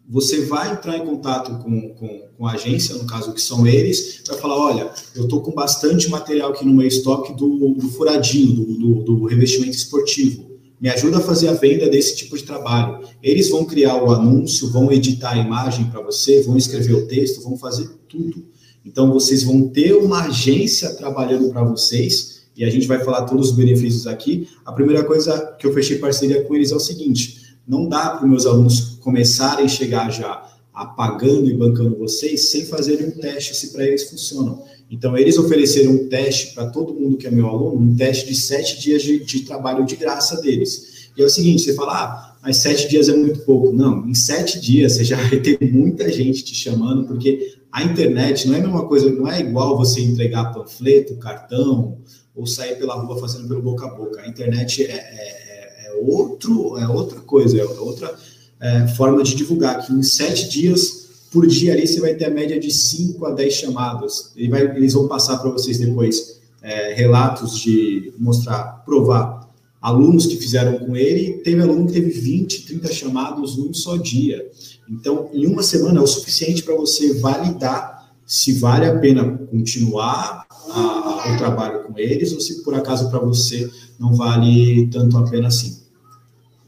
você vai entrar em contato com, com, com, a agência, no caso que são eles, vai falar, olha, eu estou com bastante material aqui no meu estoque do, do furadinho, do, do, do, revestimento esportivo. Me ajuda a fazer a venda desse tipo de trabalho. Eles vão criar o anúncio, vão editar a imagem para você, vão escrever o texto, vão fazer tudo. Então, vocês vão ter uma agência trabalhando para vocês, e a gente vai falar todos os benefícios aqui. A primeira coisa que eu fechei parceria com eles é o seguinte: não dá para meus alunos começarem a chegar já apagando e bancando vocês sem fazerem um teste se para eles funcionam. Então, eles ofereceram um teste para todo mundo que é meu aluno, um teste de sete dias de, de trabalho de graça deles. E é o seguinte: você fala, ah, mas sete dias é muito pouco. Não, em sete dias você já vai ter muita gente te chamando, porque a internet não é a mesma coisa, não é igual você entregar panfleto, cartão, ou sair pela rua fazendo pelo boca a boca. A internet é, é, é outro, é outra coisa, é outra é, forma de divulgar, que em sete dias por dia ali você vai ter a média de 5 a 10 chamadas. Ele vai, eles vão passar para vocês depois é, relatos de mostrar, provar alunos que fizeram com ele. Teve aluno que teve 20, 30 chamados num só dia. Então, em uma semana é o suficiente para você validar se vale a pena continuar a, o trabalho com eles ou se por acaso para você não vale tanto a pena assim.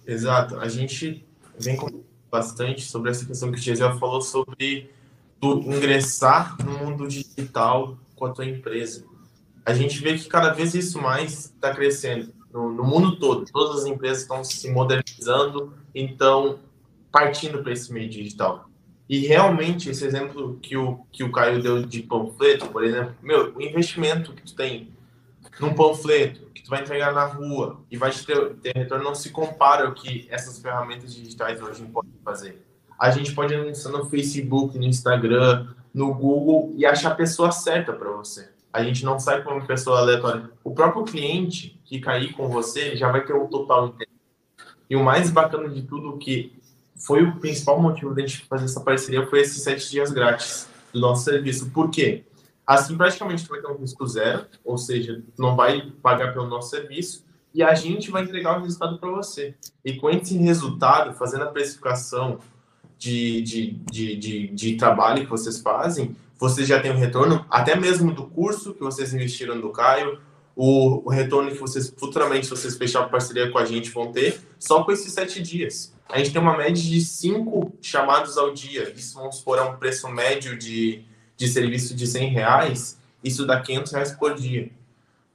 Exato. A gente vem com bastante sobre essa questão que o Gisele falou sobre tu ingressar no mundo digital com a tua empresa. A gente vê que cada vez isso mais está crescendo no, no, mundo todo. Todas as empresas estão se modernizando, então partindo para esse meio digital. E realmente esse exemplo que o que o Caio deu de panfleto, por exemplo, meu, o investimento que tu tem num panfleto, tu vai entregar na rua e vai ter, ter retorno, não se compara ao que essas ferramentas digitais hoje podem fazer. A gente pode anunciar no Facebook, no Instagram, no Google e achar a pessoa certa para você. A gente não sai com uma pessoa aleatória. O próprio cliente que cair com você já vai ter um total interesse. E o mais bacana de tudo que foi o principal motivo da gente fazer essa parceria foi esses sete dias grátis do nosso serviço. Por quê? Assim, praticamente, vai ter um risco zero, ou seja, não vai pagar pelo nosso serviço, e a gente vai entregar o resultado para você. E com esse resultado, fazendo a precificação de, de, de, de, de trabalho que vocês fazem, vocês já têm um retorno, até mesmo do curso que vocês investiram do Caio, o, retorno que vocês futuramente, se vocês fecharem parceria com a gente, vão ter, só com esses sete dias. A gente tem uma média de cinco chamados ao dia. Isso, vamos supor, é um preço médio de de serviço de 100 reais, isso dá 500 reais por dia,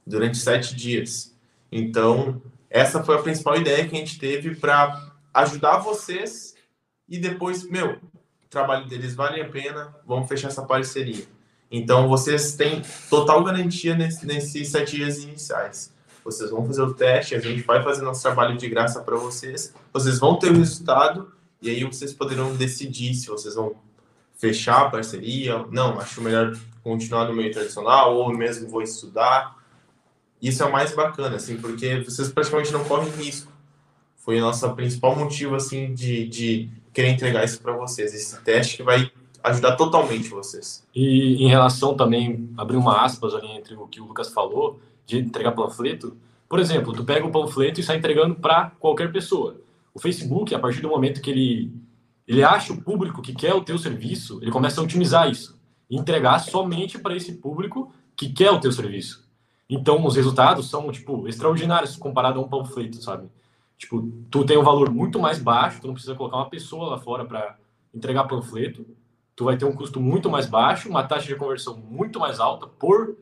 durante sete dias. Então, essa foi a principal ideia que a gente teve para ajudar vocês e depois, meu, o trabalho deles vale a pena, vamos fechar essa parceria. Então, vocês têm total garantia nesse, nesses sete dias iniciais. Vocês vão fazer o teste, a gente vai fazer nosso trabalho de graça para vocês, vocês vão ter o resultado e aí vocês poderão decidir se vocês vão fechar a parceria, não, acho melhor continuar no meio tradicional, ou mesmo vou estudar. Isso é o mais bacana, assim, porque vocês praticamente não correm risco. Foi o nosso principal motivo, assim, de, de querer entregar isso para vocês, esse teste que vai ajudar totalmente vocês. E em relação também, abrir uma aspas ali entre o que o Lucas falou, de entregar panfleto, por exemplo, tu pega o panfleto e sai entregando para qualquer pessoa. O Facebook, a partir do momento que ele ele acha o público que quer o teu serviço, ele começa a otimizar isso, entregar somente para esse público que quer o teu serviço. Então, os resultados são, tipo, extraordinários comparado a um panfleto, sabe? Tipo, tu tem um valor muito mais baixo, tu não precisa colocar uma pessoa lá fora para entregar panfleto, tu vai ter um custo muito mais baixo, uma taxa de conversão muito mais alta por,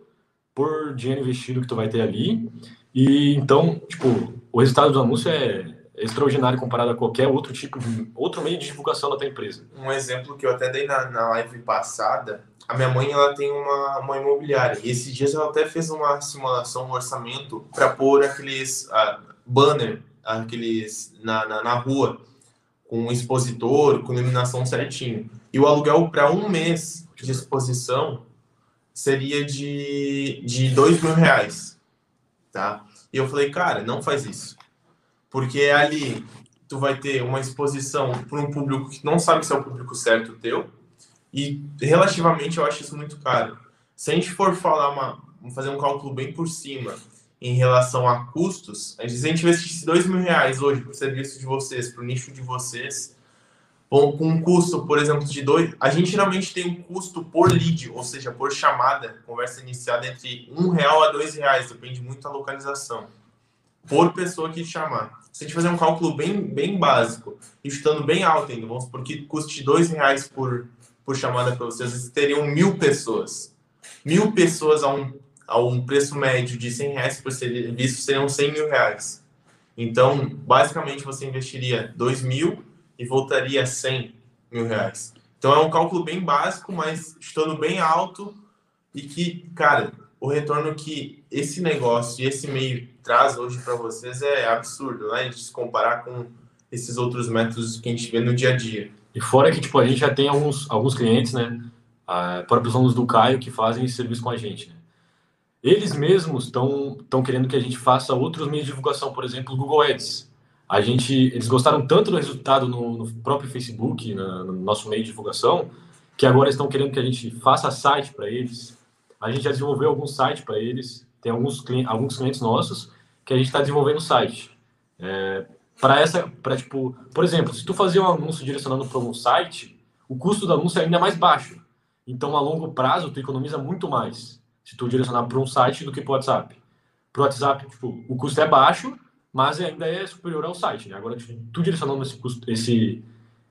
por dinheiro investido que tu vai ter ali. E então, tipo, o resultado do anúncio é, extraordinário comparado a qualquer outro tipo de outro meio de divulgação da tua empresa. Um exemplo que eu até dei na, na live passada, a minha mãe ela tem uma, uma imobiliária e esses dias ela até fez uma simulação, um orçamento para pôr aqueles uh, banner, aqueles na, na, na rua com um expositor, com iluminação certinho. E o aluguel para um mês de exposição seria de, de dois mil reais, tá? E eu falei, cara, não faz isso porque ali tu vai ter uma exposição para um público que não sabe se é o público certo teu, e relativamente eu acho isso muito caro. Se a gente for falar uma, fazer um cálculo bem por cima em relação a custos, a gente, se a gente investisse dois mil reais hoje para o serviço de vocês, para o nicho de vocês, com um custo, por exemplo, de dois, a gente geralmente tem um custo por lead, ou seja, por chamada, conversa iniciada entre um real a dois reais, depende muito da localização. Por pessoa que chamar. Se a gente fazer um cálculo bem, bem básico, e chutando bem alto ainda, vamos supor que custe dois reais por, por chamada para vocês, vocês teriam mil pessoas. Mil pessoas a um, a um preço médio de 100 reais por serviço seriam 100 mil reais. Então, basicamente, você investiria 2 mil e voltaria a 100 mil reais. Então, é um cálculo bem básico, mas estando bem alto e que, cara, o retorno que esse negócio e esse meio traz hoje para vocês é absurdo, né? Gente se comparar com esses outros métodos que a gente vê no dia a dia. E fora que, tipo, a gente já tem alguns, alguns clientes, né? Ah, próprios alunos do Caio que fazem esse serviço com a gente, né? Eles mesmos estão querendo que a gente faça outros meios de divulgação, por exemplo, Google Ads. A gente, eles gostaram tanto do resultado no, no próprio Facebook, na, no nosso meio de divulgação, que agora estão querendo que a gente faça site para eles. A gente já desenvolveu algum site para eles. Tem alguns, alguns clientes nossos que a gente está desenvolvendo site. É, para essa, para tipo, por exemplo, se tu fazer um anúncio direcionando para um site, o custo do anúncio é ainda mais baixo. Então, a longo prazo, tu economiza muito mais se tu direcionar para um site do que para o WhatsApp. Para o WhatsApp, tipo, o custo é baixo, mas ainda é superior ao site. Né? Agora, tipo, tu direcionando esse, custo, esse,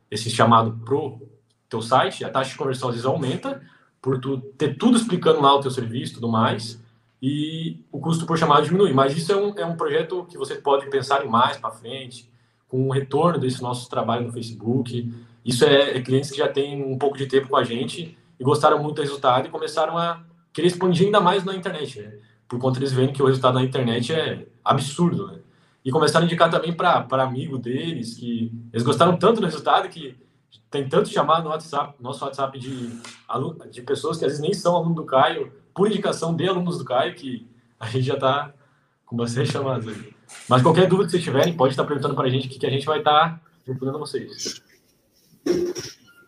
esse chamado pro teu site, a taxa de conversão às vezes aumenta, por tu ter tudo explicando lá o teu serviço e tudo mais, e o custo por chamada diminui. Mas isso é um, é um projeto que você pode pensar em mais para frente, com o retorno desse nosso trabalho no Facebook. Isso é, é clientes que já têm um pouco de tempo com a gente e gostaram muito do resultado e começaram a querer expandir ainda mais na internet, né? Por conta eles veem que o resultado na internet é absurdo, né? E começaram a indicar também para amigo deles, que eles gostaram tanto do resultado que tem tanto chamado no WhatsApp, nosso WhatsApp de, de pessoas que às vezes nem são aluno do Caio, por indicação de alunos do Caio, que a gente já está com bastante chamadas aí. Mas qualquer dúvida que vocês tiverem, pode estar perguntando para a gente que, que a gente vai estar respondendo a vocês.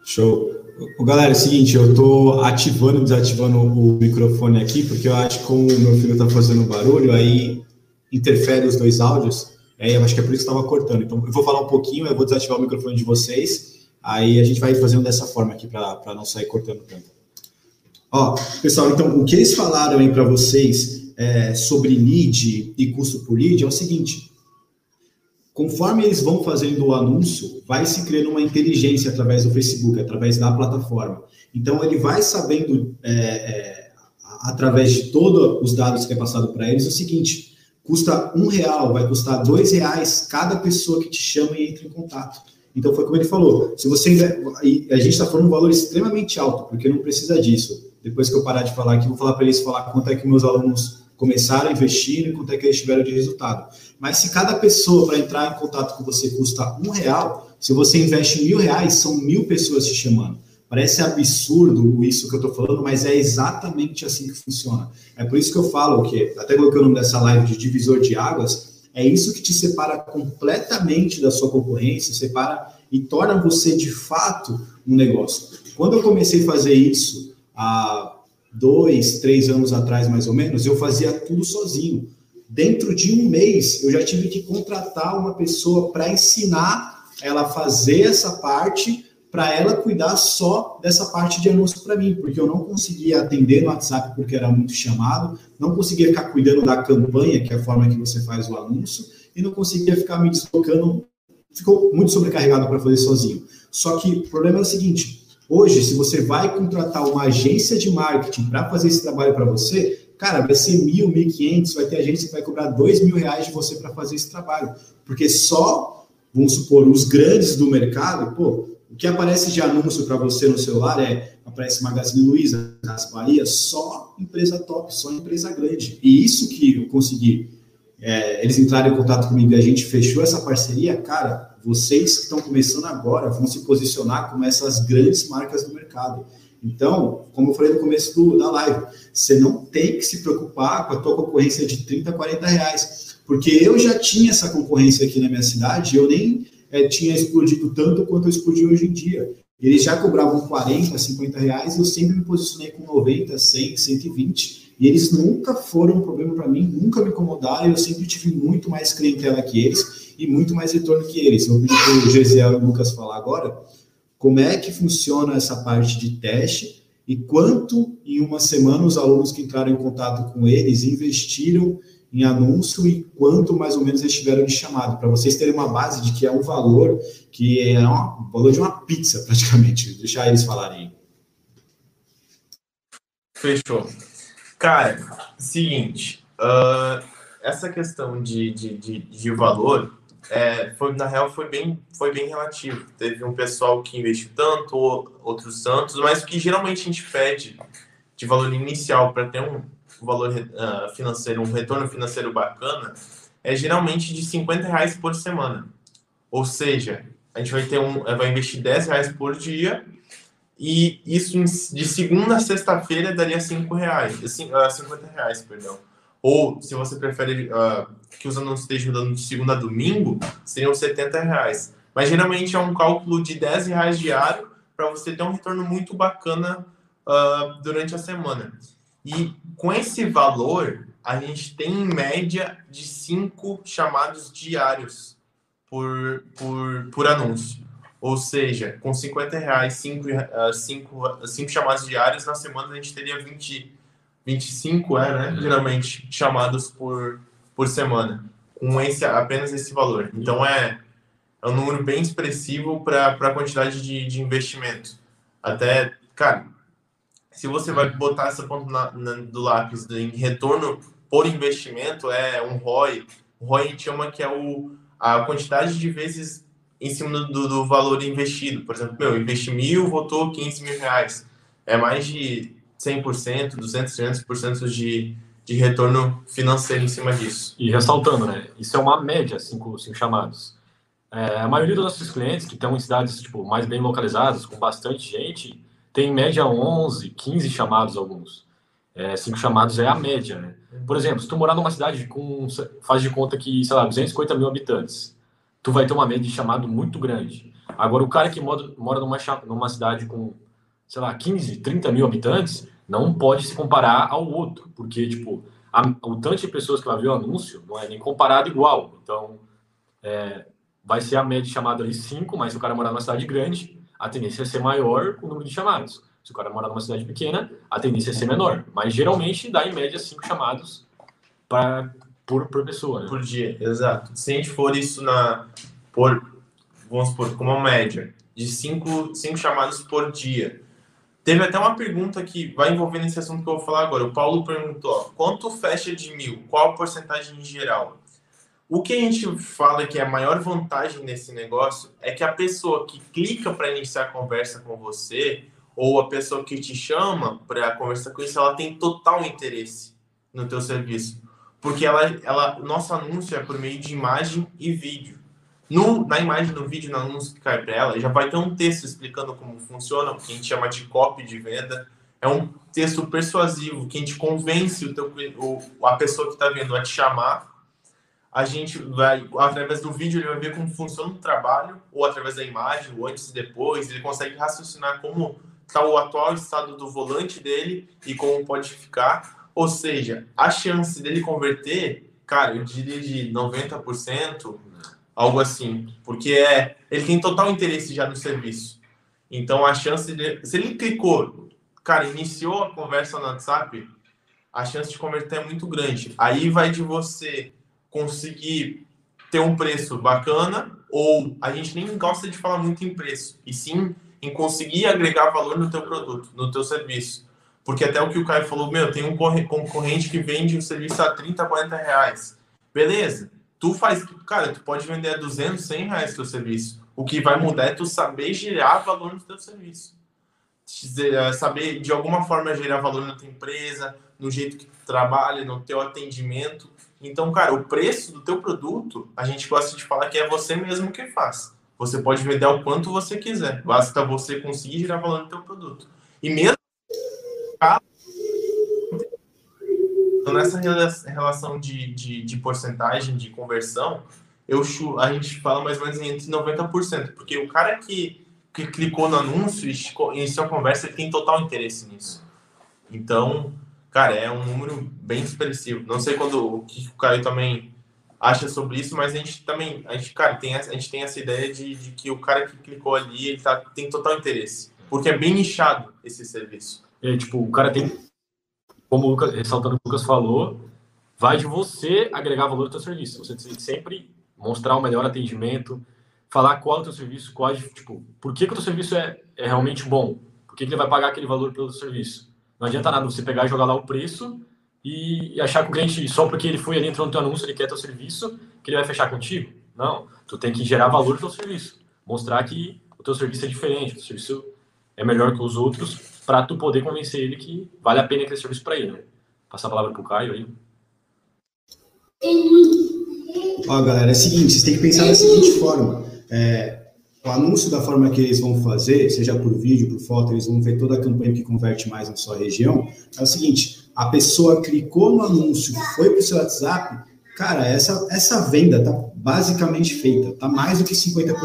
Show. O galera, é o seguinte, eu estou ativando e desativando o microfone aqui, porque eu acho que como o meu filho está fazendo barulho, aí interfere os dois áudios, aí eu acho que é por isso que estava cortando. Então, eu vou falar um pouquinho, eu vou desativar o microfone de vocês, aí a gente vai fazendo dessa forma aqui para não sair cortando tanto. Ó, pessoal, então, o que eles falaram aí para vocês é, sobre lead e custo por lead é o seguinte, conforme eles vão fazendo o anúncio, vai se criando uma inteligência através do Facebook, através da plataforma. Então, ele vai sabendo, é, é, através de todos os dados que é passado para eles, o seguinte: custa um real, vai custar dois reais cada pessoa que te chama e entra em contato. Então, foi como ele falou: se você. A gente está falando um valor extremamente alto, porque não precisa disso. Depois que eu parar de falar aqui, vou falar para eles falar quanto é que meus alunos começaram a investir e quanto é que eles tiveram de resultado. Mas se cada pessoa para entrar em contato com você custa um real, se você investe mil reais, são mil pessoas te chamando. Parece absurdo isso que eu estou falando, mas é exatamente assim que funciona. É por isso que eu falo que, até coloquei o nome dessa live de divisor de águas, é isso que te separa completamente da sua concorrência, separa e torna você de fato um negócio. Quando eu comecei a fazer isso, há dois, três anos atrás mais ou menos, eu fazia tudo sozinho dentro de um mês, eu já tive que contratar uma pessoa para ensinar ela a fazer essa parte, para ela cuidar só dessa parte de anúncio para mim, porque eu não conseguia atender no WhatsApp porque era muito chamado, não conseguia ficar cuidando da campanha, que é a forma que você faz o anúncio, e não conseguia ficar me deslocando, ficou muito sobrecarregado para fazer sozinho. Só que o problema é o seguinte: hoje, se você vai contratar uma agência de marketing para fazer esse trabalho para você, Cara, vai ser mil, mil quinhentos, vai ter agência que vai cobrar dois mil reais de você para fazer esse trabalho. Porque só, vamos supor, os grandes do mercado, pô, que aparece de anúncio para você no celular é aparece Magazine Luiza, Casa Bahia, só empresa top, só empresa grande. E isso que eu consegui. É, eles entraram em contato comigo e a gente fechou essa parceria, cara, vocês que estão começando agora vão se posicionar como essas grandes marcas do mercado. Então, como eu falei no começo do, da live, você não tem que se preocupar com a tua concorrência de 30, 40 reais. Porque eu já tinha essa concorrência aqui na minha cidade, eu nem é, tinha explodido tanto quanto eu explodi hoje em dia. Eles já cobravam 40, 50 reais, eu sempre me posicionei com 90, 100, 120. E eles nunca foram um problema para mim, nunca me incomodaram, eu sempre tive muito mais clientela que eles e muito mais retorno que eles. Eu vou pedir para o Gesiel e o Lucas falar agora como é que funciona essa parte de teste e quanto em uma semana os alunos que entraram em contato com eles investiram em anúncio e quanto mais ou menos eles tiveram de chamado, para vocês terem uma base de que é um valor que é um valor de uma pizza, praticamente. Deixar eles falarem. Fechou. Cara, seguinte, uh, essa questão de, de, de, de valor, é, foi, na real, foi bem, foi bem relativo. Teve um pessoal que investiu tanto, outros tantos, mas o que geralmente a gente pede de valor inicial para ter um valor uh, financeiro, um retorno financeiro bacana, é geralmente de 50 reais por semana. Ou seja, a gente vai ter um, vai investir 10 reais por dia e isso de segunda a sexta-feira daria 5 reais, 50 reais, perdão. Ou, se você prefere uh, que os anúncios estejam dando de segunda a domingo, seriam 70 reais. Mas geralmente é um cálculo de 10 reais diário para você ter um retorno muito bacana uh, durante a semana. E com esse valor, a gente tem em média de 5 chamados diários por, por, por anúncio. Ou seja, com 50 reais, 5 cinco, cinco, cinco chamados diários, na semana a gente teria 20, 25, é, né? Uhum. Geralmente, chamados por, por semana. Com esse, apenas esse valor. Então, é, é um número bem expressivo para a quantidade de, de investimento. Até, cara, se você vai botar essa ponta na, na, do lápis em retorno por investimento, é um ROI. O ROI a gente chama que é o, a quantidade de vezes em cima do, do valor investido. Por exemplo, meu, investi mil, votou 15 mil reais. É mais de 100%, 200, 300% de, de retorno financeiro em cima disso. E ressaltando, né? Isso é uma média, cinco, cinco chamados. É, a maioria dos nossos clientes que estão em cidades tipo, mais bem localizadas, com bastante gente, tem em média 11, 15 chamados alguns. É, cinco chamados é a média, né? Por exemplo, se tu morar numa cidade com, faz de conta que, sei lá, 250 mil habitantes, tu vai ter uma média de chamado muito grande. Agora, o cara que mora, mora numa, numa cidade com, sei lá, 15, 30 mil habitantes, não pode se comparar ao outro, porque, tipo, a, o tanto de pessoas que vai ver o anúncio não é nem comparado igual. Então, é, vai ser a média de chamada ali 5, mas se o cara morar numa cidade grande, a tendência é ser maior o número de chamados. Se o cara morar numa cidade pequena, a tendência é ser menor. Mas geralmente dá em média 5 chamados pra, por, por pessoa. Né? Por dia, exato. Se a gente for isso na. Por, vamos supor, como uma média, de 5 chamados por dia Teve até uma pergunta que vai envolvendo esse assunto que eu vou falar agora. O Paulo perguntou: quanto fecha de mil? Qual a porcentagem em geral? O que a gente fala que é a maior vantagem nesse negócio é que a pessoa que clica para iniciar a conversa com você, ou a pessoa que te chama para conversar com isso, ela tem total interesse no teu serviço. Porque ela, ela, nosso anúncio é por meio de imagem e vídeo. No, na imagem do vídeo, no anúncio que cai para ela, já vai ter um texto explicando como funciona, o que a gente chama de copy de venda. É um texto persuasivo que a gente convence o teu, o, a pessoa que está vendo a te chamar. A gente vai, através do vídeo, ele vai ver como funciona o trabalho, ou através da imagem, o antes e depois. Ele consegue raciocinar como está o atual estado do volante dele e como pode ficar. Ou seja, a chance dele converter, cara, eu diria de 90%, algo assim, porque é, ele tem total interesse já no serviço. Então a chance de, se ele clicou, cara, iniciou a conversa no WhatsApp, a chance de converter é muito grande. Aí vai de você conseguir ter um preço bacana ou a gente nem gosta de falar muito em preço, e sim em conseguir agregar valor no teu produto, no teu serviço. Porque até o que o Caio falou, meu, tem um concorrente que vende o serviço a 30, 40 reais. Beleza, tu faz, cara, tu pode vender a 200, 100 reais teu serviço. O que vai mudar é tu saber gerar valor no teu serviço. Eh, saber, de alguma forma, gerar valor na tua empresa, no jeito que tu trabalha, no teu atendimento. Então, cara, o preço do teu produto, a gente gosta de falar que é você mesmo que faz. Você pode vender o quanto você quiser. Basta você conseguir gerar valor no teu produto. E mesmo então, nessa relação de, de, de, porcentagem de conversão, eu, a gente fala mais ou menos entre 90%, porque o cara que, que clicou no anúncio e iniciou a conversa, ele tem total interesse nisso. Então, cara, é um número bem expressivo. Não sei quando o que o Caio também acha sobre isso, mas a gente também, a gente, cara, tem, a gente tem essa ideia de, de que o cara que clicou ali, ele tá, tem total interesse, porque é bem nichado esse serviço. É, tipo, o cara tem como o Lucas, ressaltando o Lucas falou, vai de você agregar valor ao teu serviço. Você tem que sempre mostrar o melhor atendimento, falar qual é o teu serviço, qual, tipo, por que, que o teu serviço é, é realmente bom, por que, que ele vai pagar aquele valor pelo serviço. Não adianta nada você pegar e jogar lá o preço e, achar que o cliente, só porque ele foi ali, entrou no teu anúncio, ele quer teu serviço, que ele vai fechar contigo. Não, tu tem que gerar valor no teu serviço, mostrar que o teu serviço é diferente, o teu serviço é melhor que os outros, para tu poder convencer ele que vale a pena aquele serviço para ele. Né? Passar a palavra pro Caio aí. Ó, galera, é o seguinte, vocês têm que pensar da seguinte forma. É, o anúncio da forma que eles vão fazer, seja por vídeo, por foto, eles vão ver toda a campanha que converte mais na sua região. É o seguinte, a pessoa clicou no anúncio, foi para o seu WhatsApp, cara, essa, essa venda tá basicamente feita, tá mais do que 50%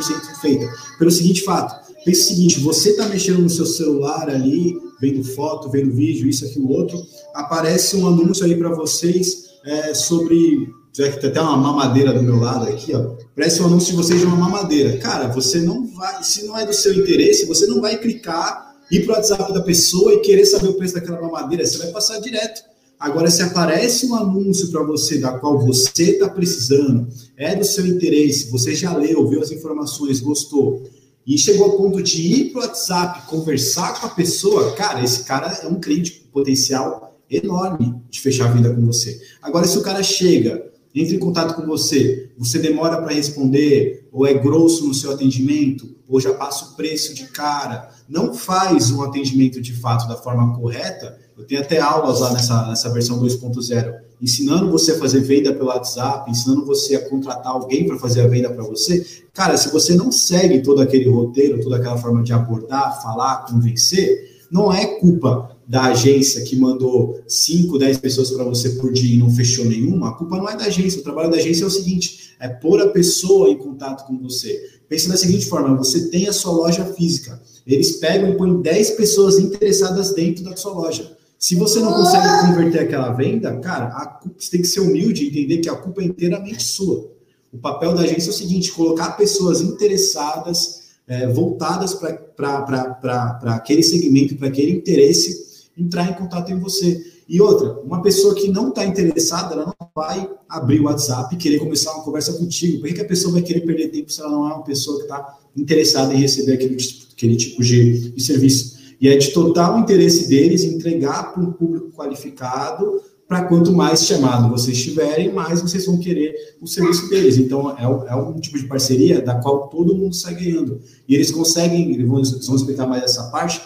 feita. Pelo seguinte fato, pense o seguinte, você está mexendo no seu celular ali, vendo foto, vendo vídeo, isso, aquilo, outro, aparece um anúncio aí para vocês é, sobre. Já que tem até uma mamadeira do meu lado aqui, ó. Parece um anúncio de vocês de uma mamadeira. Cara, você não vai, se não é do seu interesse, você não vai clicar, ir para o WhatsApp da pessoa e querer saber o preço daquela mamadeira. Você vai passar direto. Agora, se aparece um anúncio para você da qual você está precisando, é do seu interesse, você já leu, viu as informações, gostou, e chegou ao ponto de ir para o WhatsApp, conversar com a pessoa, cara, esse cara é um cliente potencial enorme de fechar a venda com você. Agora, se o cara chega, entra em contato com você, você demora para responder, ou é grosso no seu atendimento, ou já passa o preço de cara, não faz um atendimento de fato da forma correta, eu tenho até aulas lá nessa, nessa versão 2.0, ensinando você a fazer venda pelo WhatsApp, ensinando você a contratar alguém para fazer a venda para você. Cara, se você não segue todo aquele roteiro, toda aquela forma de abordar, falar, convencer, não é culpa da agência que mandou 5, 10 pessoas para você por dia e não fechou nenhuma, a culpa não é da agência. O trabalho da agência é o seguinte: é pôr a pessoa em contato com você. Pense da seguinte forma: você tem a sua loja física, eles pegam e põem 10 pessoas interessadas dentro da sua loja. Se você não consegue converter aquela venda, cara, a culpa, você tem que ser humilde e entender que a culpa é inteiramente sua. O papel da agência é o seguinte: colocar pessoas interessadas, é, voltadas para aquele segmento, para aquele interesse entrar em contato em você. E outra, uma pessoa que não está interessada, ela não vai abrir o WhatsApp e querer começar uma conversa contigo. Por que, que a pessoa vai querer perder tempo se ela não é uma pessoa que está interessada em receber aquele, aquele tipo de, de serviço? E é de total interesse deles entregar para um público qualificado, para quanto mais chamado vocês tiverem, mais vocês vão querer o serviço deles. Então, é, é um tipo de parceria da qual todo mundo sai ganhando. E eles conseguem, eles vão, eles vão explicar mais essa parte,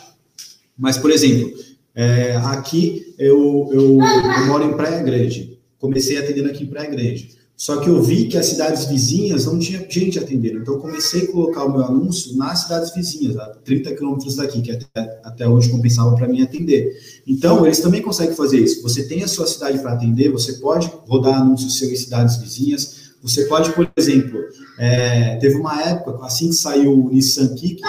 mas, por exemplo, é, aqui eu, eu, eu, moro em Praia Grande. Comecei atendendo aqui em Praia Grande. Só que eu vi que as cidades vizinhas não tinha gente atendendo. Então comecei a colocar o meu anúncio nas cidades vizinhas, a 30 quilômetros daqui, que até, até onde compensava para mim atender. Então eles também conseguem fazer isso. Você tem a sua cidade para atender, você pode rodar anúncios seu em cidades vizinhas. Você pode, por exemplo, é, teve uma época, assim que saiu o Nissan Kicks,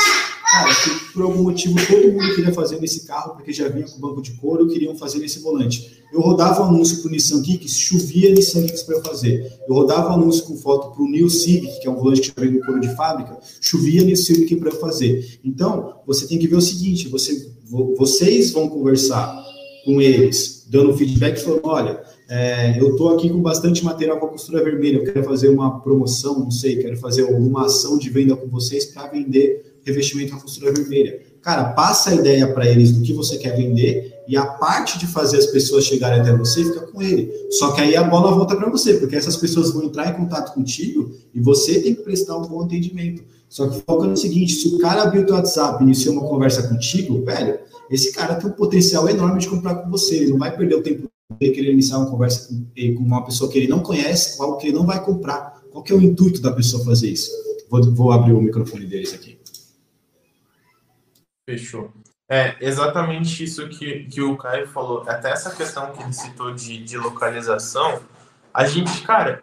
Cara, que por algum motivo todo mundo queria fazer nesse carro, porque já vinha com banco de couro, queriam fazer nesse volante. Eu rodava anúncio para o Nissan Kicks, chovia Nissan Kicks para eu fazer. Eu rodava anúncio com foto para o New Civic, que é um volante que já vem com couro de fábrica, chovia New Civic para eu fazer. Então, você tem que ver o seguinte, você, vocês vão conversar com eles, dando feedback, falando, olha, é, eu estou aqui com bastante material com a costura vermelha, eu quero fazer uma promoção, não sei, quero fazer alguma ação de venda com vocês para vender revestimento na costura vermelha. Cara, passa a ideia para eles do que você quer vender e a parte de fazer as pessoas chegarem até você fica com ele. Só que aí a bola volta para você, porque essas pessoas vão entrar em contato contigo e você tem que prestar um bom atendimento. Só que foca no seguinte: se o cara abrir o teu WhatsApp e iniciou uma conversa contigo, velho, esse cara tem um potencial enorme de comprar com você. Ele não vai perder o tempo de querer iniciar uma conversa com, com uma pessoa que ele não conhece, algo que ele não vai comprar. Qual que é o intuito da pessoa fazer isso? Vou, vou abrir o microfone deles aqui. Fechou. É exatamente isso que, que o Caio falou. Até essa questão que ele citou de, de localização, a gente, cara,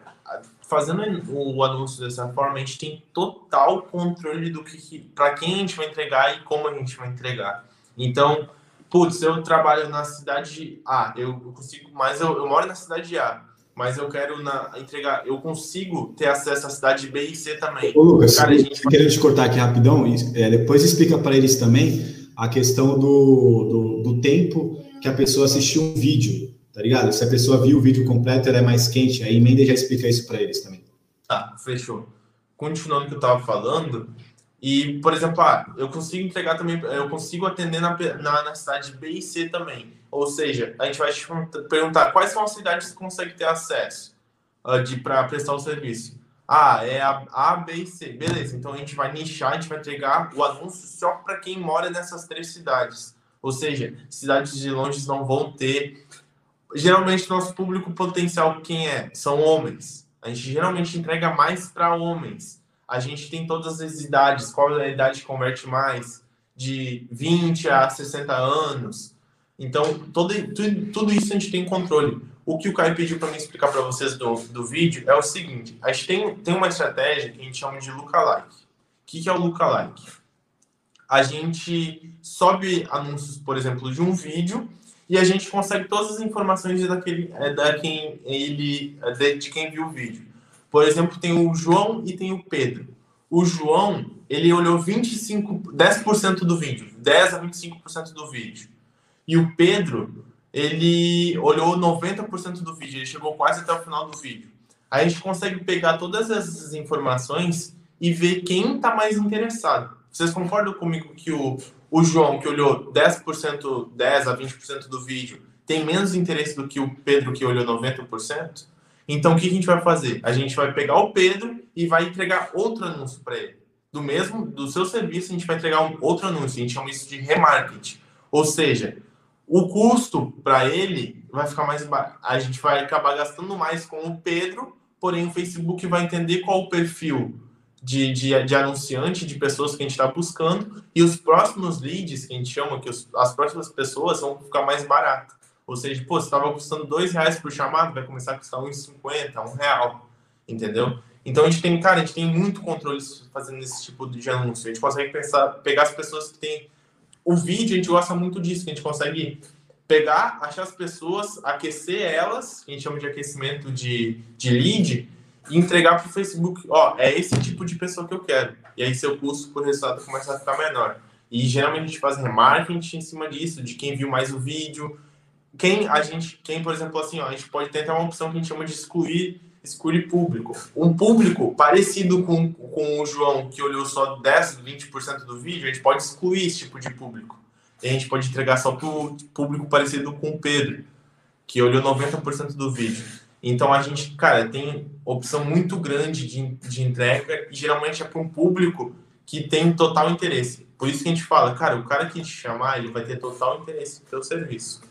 fazendo o anúncio dessa forma, a gente tem total controle do que, para quem a gente vai entregar e como a gente vai entregar. Então, putz, eu trabalho na cidade A, eu consigo, mas eu, eu moro na cidade A, mas eu quero na, entregar, eu consigo ter acesso à cidade B e C também. Ô, Lucas, Cara, a gente... querendo te cortar aqui rapidão, é, depois explica para eles também a questão do, do, do, tempo que a pessoa assistiu um vídeo, tá ligado? Se a pessoa viu o vídeo completo, ela é mais quente, aí emenda já explica isso para eles também. Tá, fechou. Continuando o que eu tava falando, e, por exemplo, ah, eu consigo entregar também, eu consigo atender na, na, na cidade B e C também. Ou seja, a gente vai te perguntar quais são as cidades que consegue ter acesso uh, de para prestar o serviço. Ah, é a A, B e C. Beleza, então a gente vai nichar, a gente vai entregar o anúncio só para quem mora nessas três cidades. Ou seja, cidades de longe não vão ter. Geralmente, nosso público potencial, quem é? São homens. A gente geralmente entrega mais para homens a gente tem todas as idades, qual é a idade que converte mais, de 20 a 60 anos. Então, todo, tudo, tudo isso a gente tem controle. O que o Caio pediu para mim explicar para vocês do, do vídeo é o seguinte: a gente tem, tem uma estratégia que a gente chama de lookalike. O que, que é o lookalike? A gente sobe anúncios, por exemplo, de um vídeo e a gente consegue todas as informações daquele, é, da quem ele, é, de, de quem viu o vídeo. Por exemplo, tem o João e tem o Pedro. O João, ele olhou 25, 10% do vídeo, 10 a 25% do vídeo. E o Pedro, ele olhou 90% do vídeo, ele chegou quase até o final do vídeo. Aí a gente consegue pegar todas essas informações e ver quem está mais interessado. Vocês concordam comigo que o, o João, que olhou 10%, 10 a 20% do vídeo, tem menos interesse do que o Pedro, que olhou 90%? Então, o que a gente vai fazer? A gente vai pegar o Pedro e vai entregar outro anúncio para ele. Do mesmo, do seu serviço, a gente vai entregar um outro anúncio. A gente chama isso de remarketing. Ou seja, o custo para ele vai ficar mais baixo. A gente vai acabar gastando mais com o Pedro, porém o Facebook vai entender qual o perfil de, de, de anunciante, de pessoas que a gente está buscando, e os próximos leads, que a gente chama, que os, as próximas pessoas vão ficar mais barato. Ou seja, pô, se estava custando dois reais por chamado, vai começar a custar uns 50, um real, entendeu? Então a gente tem, cara, a gente tem muito controle fazendo esse tipo de anúncio. A gente consegue pensar, pegar as pessoas que têm o vídeo, a gente gosta muito disso, que a gente consegue pegar, achar as pessoas, aquecer elas, que a gente chama de aquecimento de, de lead, e entregar para o Facebook, ó, é esse tipo de pessoa que eu quero. E aí seu custo por resultado começa a ficar menor. E geralmente a gente faz remarketing em cima disso, de quem viu mais o vídeo, quem a gente, quem, por exemplo, assim, ó, a gente pode ter até uma opção que a gente chama de excluir, excluir público. Um público parecido com, com o João, que olhou só 10, 20% do vídeo, a gente pode excluir esse tipo de público. E a gente pode entregar só para o público parecido com o Pedro, que olhou 90% do vídeo. Então a gente, cara, tem opção muito grande de, de entrega e geralmente é para um público que tem total interesse. Por isso que a gente fala, cara, o cara que te chamar, ele vai ter total interesse no seu serviço.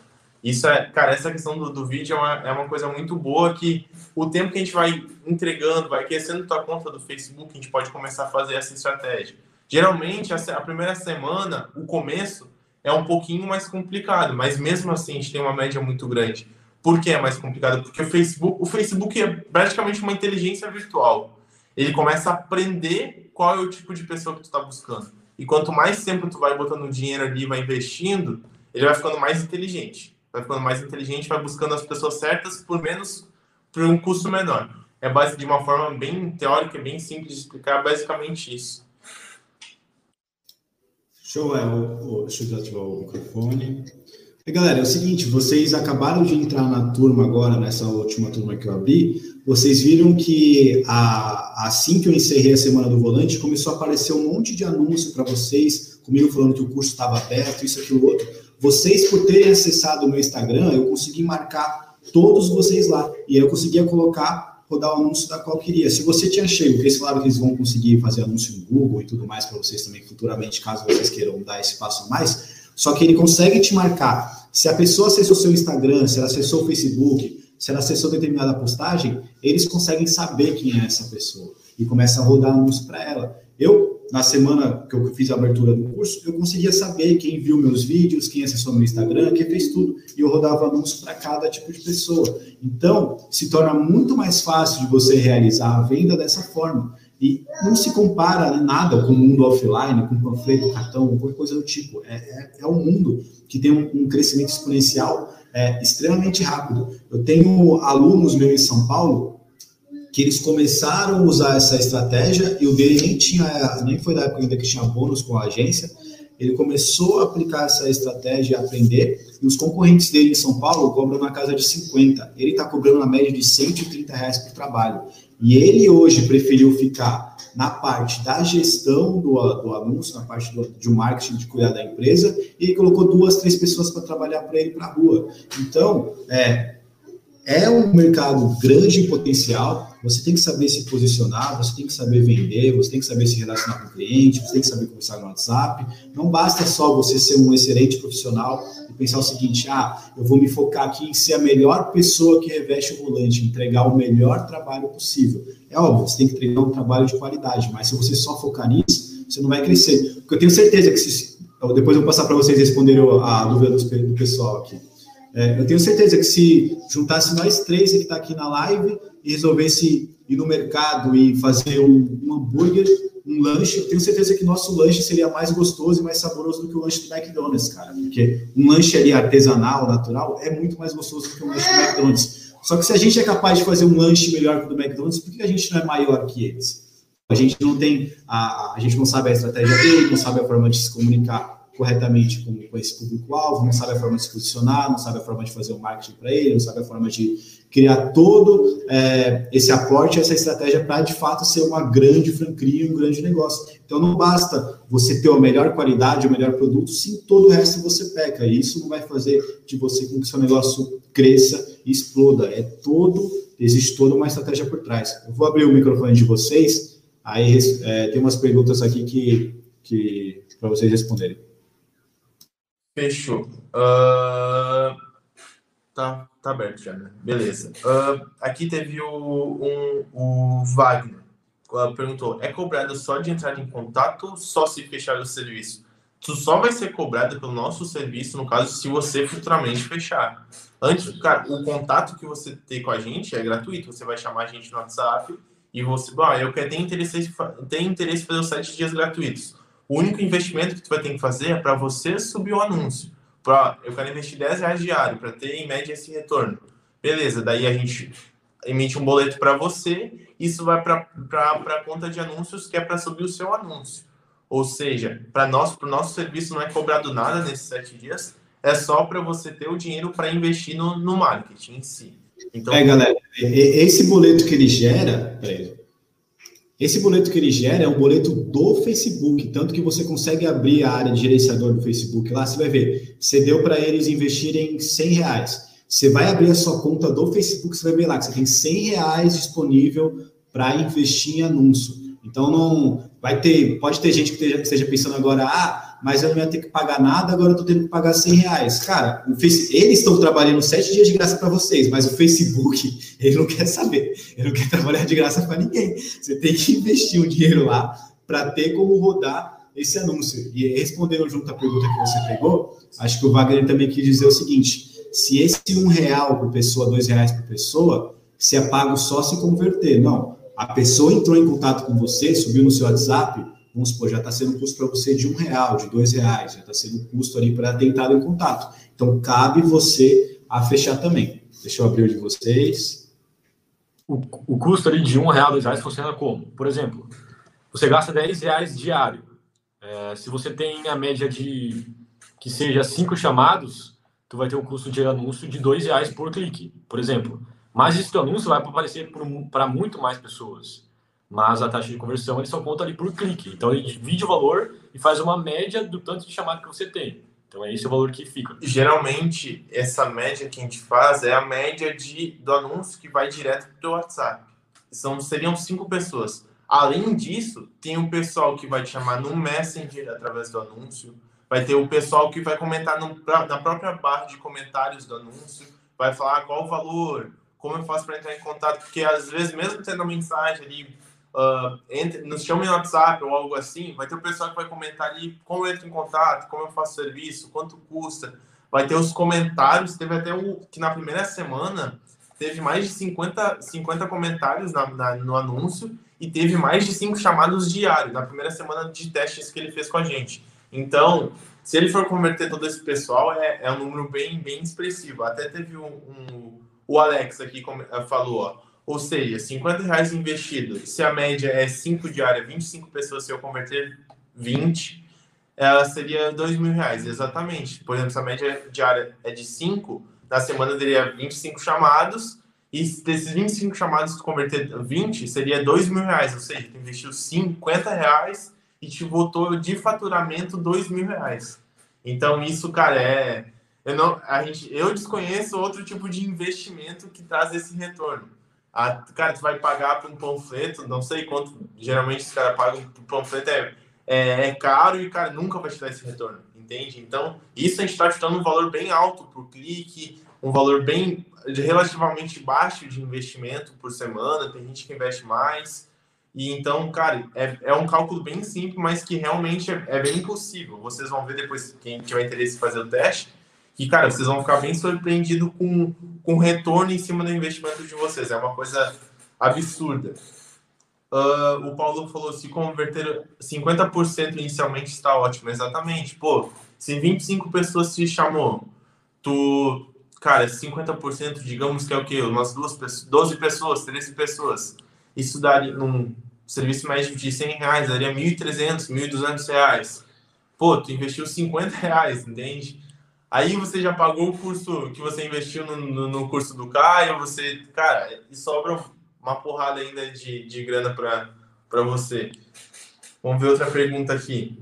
Isso é, cara, essa questão do, do vídeo é uma, é uma coisa muito boa que o tempo que a gente vai entregando, vai aquecendo tua conta do Facebook, a gente pode começar a fazer essa estratégia. Geralmente, a, a primeira semana, o começo, é um pouquinho mais complicado, mas mesmo assim a gente tem uma média muito grande. Por que é mais complicado? Porque o Facebook, o Facebook é praticamente uma inteligência virtual. Ele começa a aprender qual é o tipo de pessoa que tu está buscando. E quanto mais tempo tu vai botando dinheiro ali, vai investindo, ele vai ficando mais inteligente vai ficando mais inteligente, vai buscando as pessoas certas por menos, por um custo menor. É base de uma forma bem teórica, bem simples de explicar, basicamente isso. Show, deixa eu desativar o microfone. E, galera, é o seguinte, vocês acabaram de entrar na turma agora, nessa última turma que eu abri, vocês viram que a, assim que eu encerrei a Semana do Volante, começou a aparecer um monte de anúncio para vocês, comigo falando que o curso estava aberto, isso, aquilo, outro. Vocês, por terem acessado o meu Instagram, eu consegui marcar todos vocês lá. E aí eu conseguia colocar, rodar o anúncio da qual queria. Se você tinha cheio, porque falaram que eles vão conseguir fazer anúncio no Google e tudo mais para vocês também futuramente, caso vocês queiram dar esse passo a mais. Só que ele consegue te marcar. Se a pessoa acessou seu Instagram, se ela acessou o Facebook, se ela acessou determinada postagem, eles conseguem saber quem é essa pessoa e começa a rodar anúncio para ela. Eu na semana que eu fiz a abertura do curso, eu conseguia saber quem viu meus vídeos, quem acessou meu Instagram, quem fez tudo. E eu rodava anúncios para cada tipo de pessoa. Então, se torna muito mais fácil de você realizar a venda dessa forma. E não se compara nada com o mundo offline, com panfleto, cartão, qualquer coisa do tipo. É, é, é um mundo que tem um, um crescimento exponencial é, extremamente rápido. Eu tenho alunos meus em São Paulo que eles começaram a usar essa estratégia e o dele nem tinha, nem foi da época ainda que tinha bônus com a agência. ele começou a aplicar essa estratégia e aprender, e os concorrentes dele em São Paulo cobram na casa de 50. Ele está cobrando na média de 130 reais por trabalho. E ele hoje preferiu ficar na parte da gestão do, do anúncio, na parte do, de marketing, de cuidar da empresa, e colocou duas, três pessoas para trabalhar para ele para a rua. Então, é, é um mercado grande em potencial, você tem que saber se posicionar, você tem que saber vender, você tem que saber se relacionar com o cliente, você tem que saber conversar no WhatsApp. Não basta só você ser um excelente profissional e pensar o seguinte: ah, eu vou me focar aqui em ser a melhor pessoa que reveste o volante, entregar o melhor trabalho possível. É óbvio, você tem que entregar um trabalho de qualidade, mas se você só focar nisso, você não vai crescer. Porque eu tenho certeza que se. Depois eu vou passar para vocês responderem a dúvida do pessoal aqui. É, eu tenho certeza que se juntasse nós três que está aqui na live e resolvesse ir no mercado e fazer um, um, hambúrguer, um lanche, tenho certeza que nosso lanche seria mais gostoso e mais saboroso do que o lanche do McDonald's, cara. Porque um lanche ali artesanal, natural, é muito mais gostoso do que um lanche do McDonald's. Só que se a gente é capaz de fazer um lanche melhor que o do McDonald's, por que a gente não é maior que eles? A gente não tem, a, a gente não sabe a estratégia dele, não sabe a forma de se comunicar corretamente com, com esse público-alvo, não sabe a forma de se posicionar, não sabe a forma de fazer o marketing para ele, não sabe a forma de criar todo é, esse aporte, essa estratégia para de fato ser uma grande franquia, um grande negócio. Então não basta você ter a melhor qualidade, o melhor produto, se todo o resto você peca. E isso não vai fazer de você com que seu negócio cresça e exploda. É todo, existe toda uma estratégia por trás. Eu vou abrir o microfone de vocês, aí é, tem umas perguntas aqui que, que para vocês responderem. Fechou. Uh, tá, tá aberto já, né? Beleza. Uh, aqui teve o, um, o Wagner. Uh, perguntou: é cobrado só de entrar em contato ou só se fechar o serviço? Tu só vai ser cobrado pelo nosso serviço, no caso, se você futuramente fechar. Antes, cara, o contato que você tem com a gente é gratuito. Você vai chamar a gente no WhatsApp e você, bom, eu quero ter interesse, tenho interesse em fazer os sete dias gratuitos o único investimento que tu vai ter que fazer é para você subir o anúncio. Pra, eu quero investir 10 reais diário para ter em média esse retorno. Beleza, daí a gente emite um boleto para você, isso vai para a conta de anúncios que é para subir o seu anúncio. Ou seja, para nós, para o nosso serviço não é cobrado nada nesses sete dias, é só para você ter o dinheiro para investir no, no marketing em si. Então, é, galera, esse boleto que ele gera, esse boleto que ele gera é um boleto do Facebook, tanto que você consegue abrir a área de gerenciador do Facebook lá, você vai ver, você deu para eles investirem 100 reais. Você vai abrir a sua conta do Facebook, você vai ver lá que você tem 100 reais disponível para investir em anúncio. Então não vai ter, pode ter gente que esteja pensando agora, ah, mas eu não ia ter que pagar nada, agora eu estou tendo que pagar 100 reais. Cara, eles estão trabalhando sete dias de graça para vocês, mas o Facebook, ele não quer saber, ele não quer trabalhar de graça para ninguém. Você tem que investir um dinheiro lá para ter como rodar esse anúncio. E respondendo junto à pergunta que você pegou, acho que o Wagner também quis dizer o seguinte: se esse um real por pessoa, dois reais por pessoa, se é pago só se converter. Não. A pessoa entrou em contato com você, subiu no seu WhatsApp, vamos supor, já está sendo um custo para você de um real, de dois reais, já está sendo um custo ali para ter entrado em contato. Então, cabe você a fechar também. Deixa eu abrir o de vocês. O, o custo ali de um real, dois reais funciona como? Por exemplo, você gasta 10 reais diário. É, se você tem a média de que seja cinco chamados, tu vai ter um custo de anúncio de dois reais por clique, por exemplo. Mas esse anúncio vai aparecer para muito mais pessoas mas a taxa de conversão ele só conta ali por clique. Então ele divide o valor e faz uma média do tanto de chamada que você tem. Então é esse o valor que fica. Geralmente, essa média que a gente faz é a média de, do anúncio que vai direto para o WhatsApp. São, seriam cinco pessoas. Além disso, tem o pessoal que vai te chamar no Messenger através do anúncio. Vai ter o pessoal que vai comentar no, na própria barra de comentários do anúncio. Vai falar qual o valor, como eu faço para entrar em contato. Porque às vezes, mesmo tendo a mensagem ali uh, entre, nos chame no WhatsApp ou algo assim, vai ter o pessoal que vai comentar ali como eu entro em contato, como eu faço serviço, quanto custa. Vai ter os comentários, teve até o que na primeira semana teve mais de 50, 50 comentários na, na, no anúncio e teve mais de 5 chamados diários na primeira semana de testes que ele fez com a gente. Então, se ele for converter todo esse pessoal, é, é um número bem, bem expressivo. Até teve um, um o Alex aqui falou, ó, ou seja, 50 reais investido, se a média é 5 diária, 25 pessoas, se eu converter 20, ela seria dois mil reais, exatamente. Por exemplo, se a média diária é de 5, na semana teria 25 chamados, e desses 25 chamados, se converter 20, seria dois mil reais, ou seja, tu investiu 50 reais e te voltou de faturamento dois mil reais. Então, isso, cara, é. Eu, não, a gente, eu desconheço outro tipo de investimento que traz esse retorno. A, cara, tu vai pagar por um panfleto, não sei quanto, geralmente os caras pagam por panfleto, é, é, é, caro e, cara, nunca vai te dar esse retorno, entende? Então, isso a gente está chutando um valor bem alto por clique, um valor bem relativamente baixo de investimento por semana, tem gente que investe mais. E então, cara, é, é um cálculo bem simples, mas que realmente é, é bem possível. Vocês vão ver depois, quem tiver interesse em fazer o teste, que, cara, vocês vão ficar bem surpreendidos com, com o retorno em cima do investimento de vocês. É uma coisa absurda. Uh, o Paulo falou: se converter 50% inicialmente está ótimo. Exatamente. Pô, se 25 pessoas te chamou, tu, cara, 50%, digamos que é o quê? Umas duas pessoas, 12 pessoas, 13 pessoas. Isso daria, num serviço médio de 100 reais, daria 1.300, 1.200 reais. Pô, tu investiu 50 reais, entende? Aí você já pagou o curso que você investiu no, no, no curso do Caio, você, cara, e sobra uma porrada ainda de, de grana para você. Vamos ver outra pergunta aqui.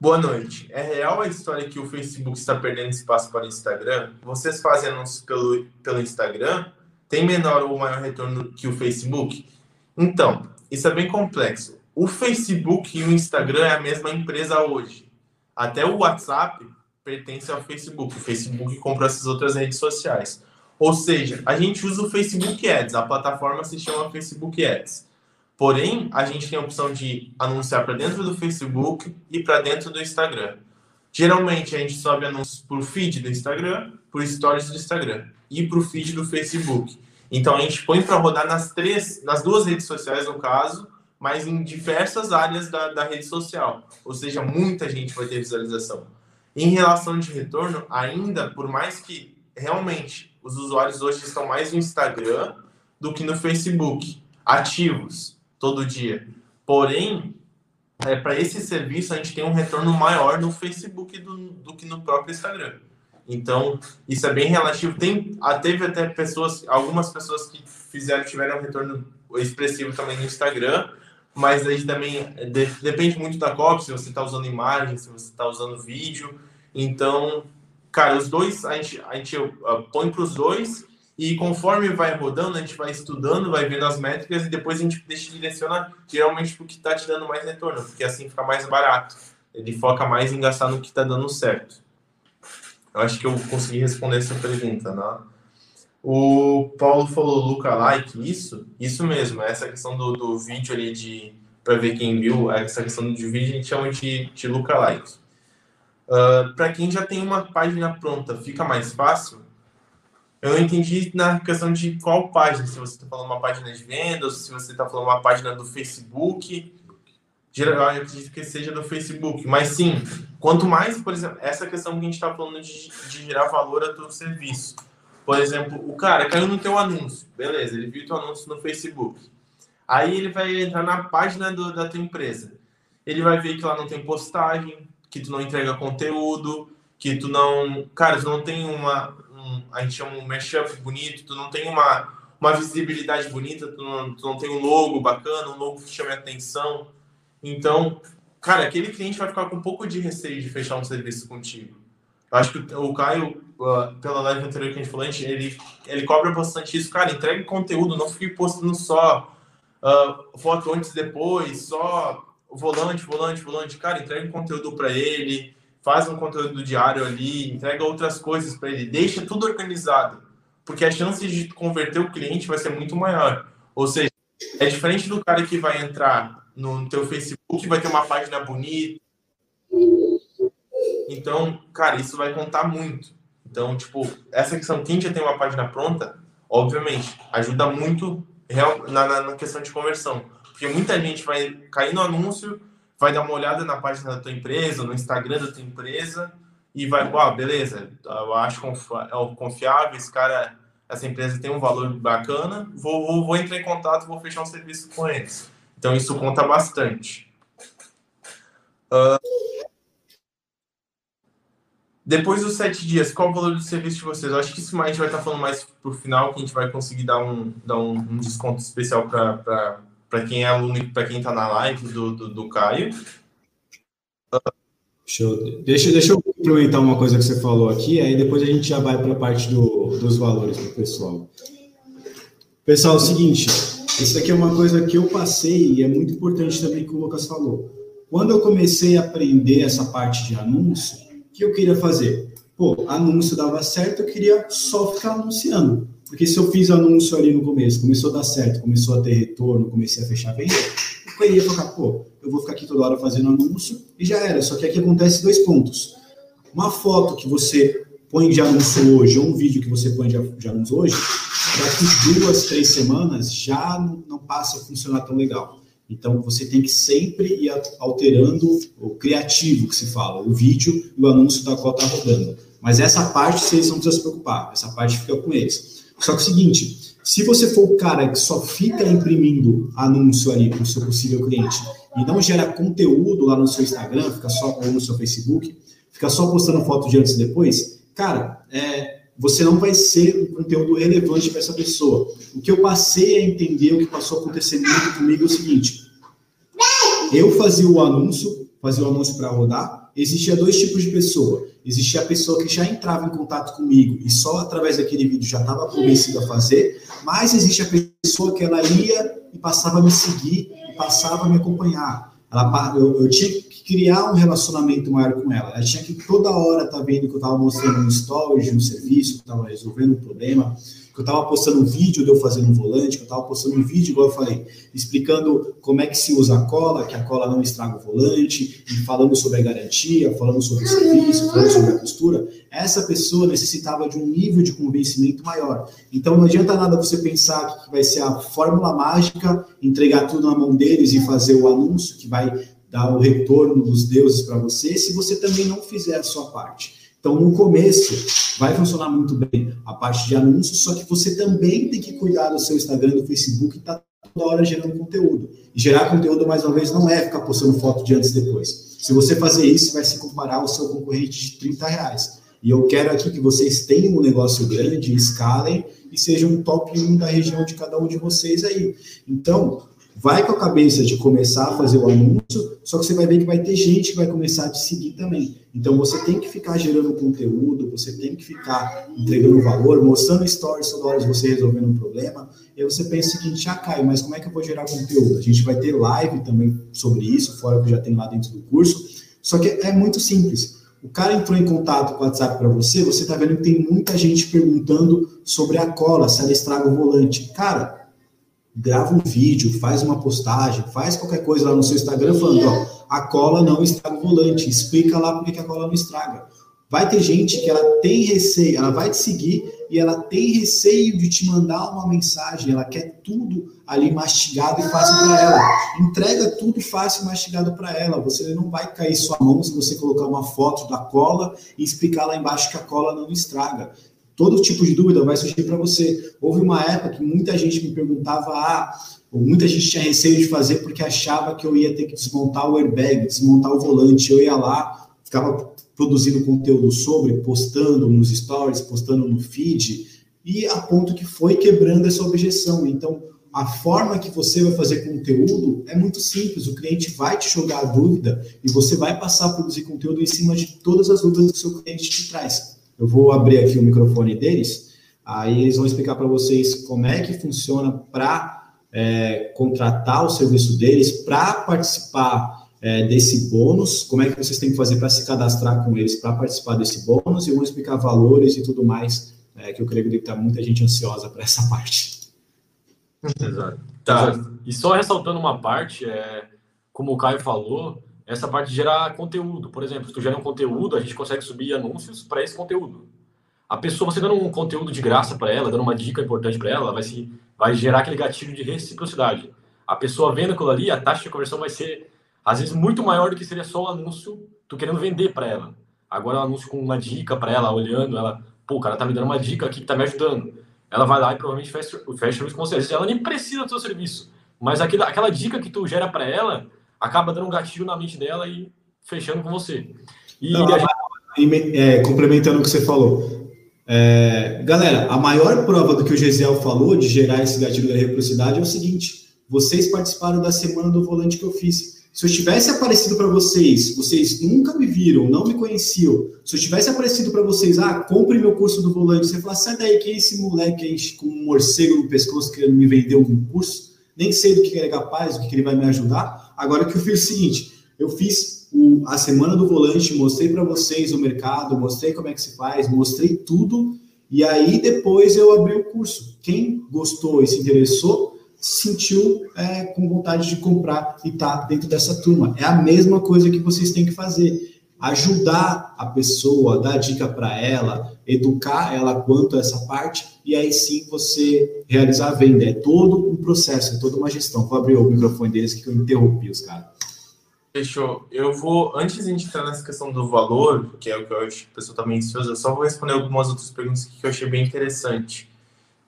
Boa noite. É real a história que o Facebook está perdendo espaço para o Instagram? Vocês fazem anúncios pelo, pelo Instagram? Tem menor ou maior retorno que o Facebook? Então, isso é bem complexo. O Facebook e o Instagram é a mesma empresa hoje. Até o WhatsApp pertence ao Facebook. O Facebook compra essas outras redes sociais. Ou seja, a gente usa o Facebook Ads, a plataforma se chama Facebook Ads. Porém, a gente tem a opção de anunciar para dentro do Facebook e para dentro do Instagram. Geralmente a gente sobe anúncios por feed do Instagram, por stories do Instagram e para o feed do Facebook. Então a gente põe para rodar nas três, nas duas redes sociais no caso, mas em diversas áreas da, da rede social. Ou seja, muita gente vai ter visualização. Em relação de retorno, ainda, por mais que realmente os usuários hoje estão mais no Instagram do que no Facebook, ativos todo dia. Porém, é, para esse serviço a gente tem um retorno maior no Facebook do, do que no próprio Instagram. Então, isso é bem relativo. Tem, teve até pessoas, algumas pessoas que fizeram, tiveram um retorno expressivo também no Instagram, mas aí também de, depende muito da cópia, se você está usando imagem, se você está usando vídeo. Então, cara, os dois, a gente, a gente uh, põe para os dois e conforme vai rodando, a gente vai estudando, vai vendo as métricas e depois a gente deixa direciona geralmente para o que está te dando mais retorno, porque assim fica mais barato. Ele foca mais em gastar no que está dando certo. Eu acho que eu consegui responder essa pergunta, né? O Paulo falou lookalike, isso? Isso mesmo, essa questão do, do vídeo ali de para ver quem viu, essa questão do vídeo a gente chama de, de lookalike. Uh, ah, para quem já tem uma página pronta, fica mais fácil? Eu não entendi na questão de qual página, se você está falando uma página de vendas, se você está falando uma página do Facebook. Eu acredito que seja do Facebook, mas sim, quanto mais, por exemplo, essa questão que a gente está falando de, de gerar valor a teu serviço. Por exemplo, o cara caiu no teu anúncio, beleza, ele viu teu anúncio no Facebook. Aí ele vai entrar na página do, da tua empresa. Ele vai ver que lá não tem postagem, que tu não entrega conteúdo, que tu não. Cara, tu não tem uma. Um, a gente chama um mashup bonito, tu não tem uma, uma visibilidade bonita, tu não, tu não tem um logo bacana, um logo que chame atenção. Então, cara, aquele cliente vai ficar com um pouco de receio de fechar um serviço contigo. Acho que o Caio, uh, pela live anterior que a gente falou, ele, ele cobra bastante isso. Cara, entregue conteúdo, não fique postando só uh, foto antes e depois, só volante, volante, volante. Cara, entrega um conteúdo para ele, faz um conteúdo diário ali, entrega outras coisas para ele, deixa tudo organizado, porque a chance de converter o cliente vai ser muito maior. Ou seja, é diferente do cara que vai entrar no teu Facebook, vai ter uma página bonita. Então, cara, isso vai contar muito. Então, tipo, essa questão, quem já tem uma página pronta, obviamente, ajuda muito na, na questão de conversão. Porque muita gente vai cair no anúncio, vai dar uma olhada na página da tua empresa, no Instagram da tua empresa, e vai, uau, beleza, eu acho é confiável, esse cara, essa empresa tem um valor bacana, vou, vou, vou entrar em contato, vou fechar um serviço com eles. Então isso conta bastante. Uh, depois dos sete dias, qual o valor do serviço de vocês? Eu acho que isso a gente vai estar falando mais pro final, que a gente vai conseguir dar um, dar um, um desconto especial para quem é aluno para quem está na live do, do, do Caio. Show. Deixa, deixa eu complementar uma coisa que você falou aqui, aí depois a gente já vai para a parte do, dos valores para o pessoal. Pessoal, é o seguinte, isso aqui é uma coisa que eu passei e é muito importante também que o Lucas falou. Quando eu comecei a aprender essa parte de anúncio, que eu queria fazer? Pô, anúncio dava certo, eu queria só ficar anunciando. Porque se eu fiz anúncio ali no começo, começou a dar certo, começou a ter retorno, comecei a fechar venda, eu queria falar, pô, eu vou ficar aqui toda hora fazendo anúncio e já era. Só que aqui acontece dois pontos. Uma foto que você põe de anúncio hoje, ou um vídeo que você põe de anúncio hoje, daqui duas, três semanas já não, não passa a funcionar tão legal. Então, você tem que sempre ir alterando o criativo que se fala, o vídeo e o anúncio da qual está rodando. Mas essa parte vocês não precisam se preocupar, essa parte fica com eles. Só que é o seguinte, se você for o cara que só fica imprimindo anúncio ali para o seu possível cliente e não gera conteúdo lá no seu Instagram, fica só ou no seu Facebook, fica só postando foto de antes e depois, cara, é, você não vai ser um conteúdo relevante para essa pessoa. O que eu passei a entender, o que passou a acontecer muito comigo é o seguinte: eu fazia o anúncio, fazia o anúncio para rodar, existia dois tipos de pessoa. Existia a pessoa que já entrava em contato comigo e só através daquele vídeo já estava convencido a fazer, mas existe a pessoa que ela ia e passava a me seguir passava a me acompanhar. Ela, eu, eu tinha criar um relacionamento maior com ela. Ela tinha que toda hora estar tá vendo que eu estava mostrando um story de um serviço, que estava resolvendo um problema, que eu estava postando um vídeo de eu fazendo um volante, que eu estava postando um vídeo, igual eu falei, explicando como é que se usa a cola, que a cola não estraga o volante, e falando sobre a garantia, falando sobre o serviço, falando sobre a costura. Essa pessoa necessitava de um nível de convencimento maior. Então não adianta nada você pensar que vai ser a fórmula mágica, entregar tudo na mão deles e fazer o anúncio que vai dar o retorno dos deuses para você, se você também não fizer a sua parte. Então, no começo, vai funcionar muito bem a parte de anúncios, só que você também tem que cuidar do seu Instagram, do Facebook, e tá toda hora gerando conteúdo. E gerar conteúdo, mais uma vez, não é ficar postando foto de antes e depois. Se você fazer isso, vai se comparar ao seu concorrente de 30 reais. E eu quero aqui que vocês tenham um negócio grande, escalem e sejam um top 1 da região de cada um de vocês aí. Então, vai com a cabeça de começar a fazer o anúncio, só que você vai ver que vai ter gente que vai começar a te seguir também. Então você tem que ficar gerando conteúdo, você tem que ficar entregando valor, mostrando stories toda hora você resolvendo um problema. E aí você pensa o seguinte, ah, Caio, mas como é que eu vou gerar conteúdo? A gente vai ter live também sobre isso, fora que já tem lá dentro do curso. Só que é muito simples. O cara entrou em contato com o WhatsApp para você, você está vendo que tem muita gente perguntando sobre a cola, se ela estraga o volante. Cara, grava um vídeo, faz uma postagem, faz qualquer coisa lá no seu Instagram falando, ó, a cola não estraga o volante, explica lá por que a cola não estraga. Vai ter gente que ela tem receio, ela vai te seguir e ela tem receio de te mandar uma mensagem, ela quer tudo ali mastigado e fácil para ela. Entrega tudo fácil e mastigado para ela. Você não vai cair sua mão se você colocar uma foto da cola e explicar lá embaixo que a cola não estraga todo tipo de dúvida vai surgir para você. Houve uma época que muita gente me perguntava, ah, ou muita gente tinha receio de fazer porque achava que eu ia ter que desmontar o airbag, desmontar o volante. Eu ia lá, ficava produzindo conteúdo sobre, postando nos stories, postando no feed, e a ponto que foi quebrando essa objeção. Então, a forma que você vai fazer conteúdo é muito simples. O cliente vai te jogar a dúvida e você vai passar a produzir conteúdo em cima de todas as dúvidas que o seu cliente te traz. Eu vou abrir aqui o microfone deles, aí eles vão explicar para vocês como é que funciona para é, contratar o serviço deles, para participar é, desse bônus, como é que vocês têm que fazer para se cadastrar com eles para participar desse bônus, e vão explicar valores e tudo mais, é, que eu creio que deve estar muita gente ansiosa para essa parte. Exato. Tá. E só ressaltando uma parte, é, como o Caio falou, essa parte de gerar conteúdo. Por exemplo, se tu gera um conteúdo, a gente consegue subir anúncios para esse conteúdo. A pessoa, você dando um conteúdo de graça para ela, dando uma dica importante para ela, vai, se, vai gerar aquele gatilho de reciprocidade. A pessoa vendo aquilo ali, a taxa de conversão vai ser, às vezes, muito maior do que seria só o anúncio tu querendo vender para ela. Agora, o anúncio com uma dica para ela, olhando, ela, pô, o cara tá me dando uma dica aqui que tá me ajudando. Ela vai lá e provavelmente fecha, fecha serviço com você. Ela nem precisa do seu serviço, mas aquela, aquela dica que tu gera para ela acaba dando um gatilho na mente dela e fechando com você. E Não, a, é, complementando o que você falou. É, galera, a maior prova do que o Gesiel falou de gerar esse gatilho da reciprocidade é o seguinte: vocês participaram da semana do volante que eu fiz. Se eu tivesse aparecido para vocês, vocês nunca me viram, não me conheciam. Se eu tivesse aparecido para vocês, ah, compre meu curso do volante, você fala, sai daí, quem é esse moleque aí com um morcego no pescoço querendo me vender um curso? Nem sei do que ele é capaz, do que ele vai me ajudar. Agora que eu fiz o seguinte, eu fiz o, a semana do volante, mostrei para vocês o mercado, mostrei como é que se faz, mostrei tudo, e aí depois eu abri o curso. Quem gostou e se interessou, sentiu é, com vontade de comprar e tá dentro dessa turma. É a mesma coisa que vocês têm que fazer. Ajudar a pessoa, dar dica para ela, educar ela quanto a essa parte, e aí sim você realizar a venda. É todo um processo, é toda uma gestão. Vou abrir o microfone deles que eu interrompi os caras. Fechou. Eu vou, antes de entrar nessa questão do valor, que é o que eu acho que a pessoa está meio ansiosa, eu só vou responder algumas outras perguntas que eu achei bem interessante.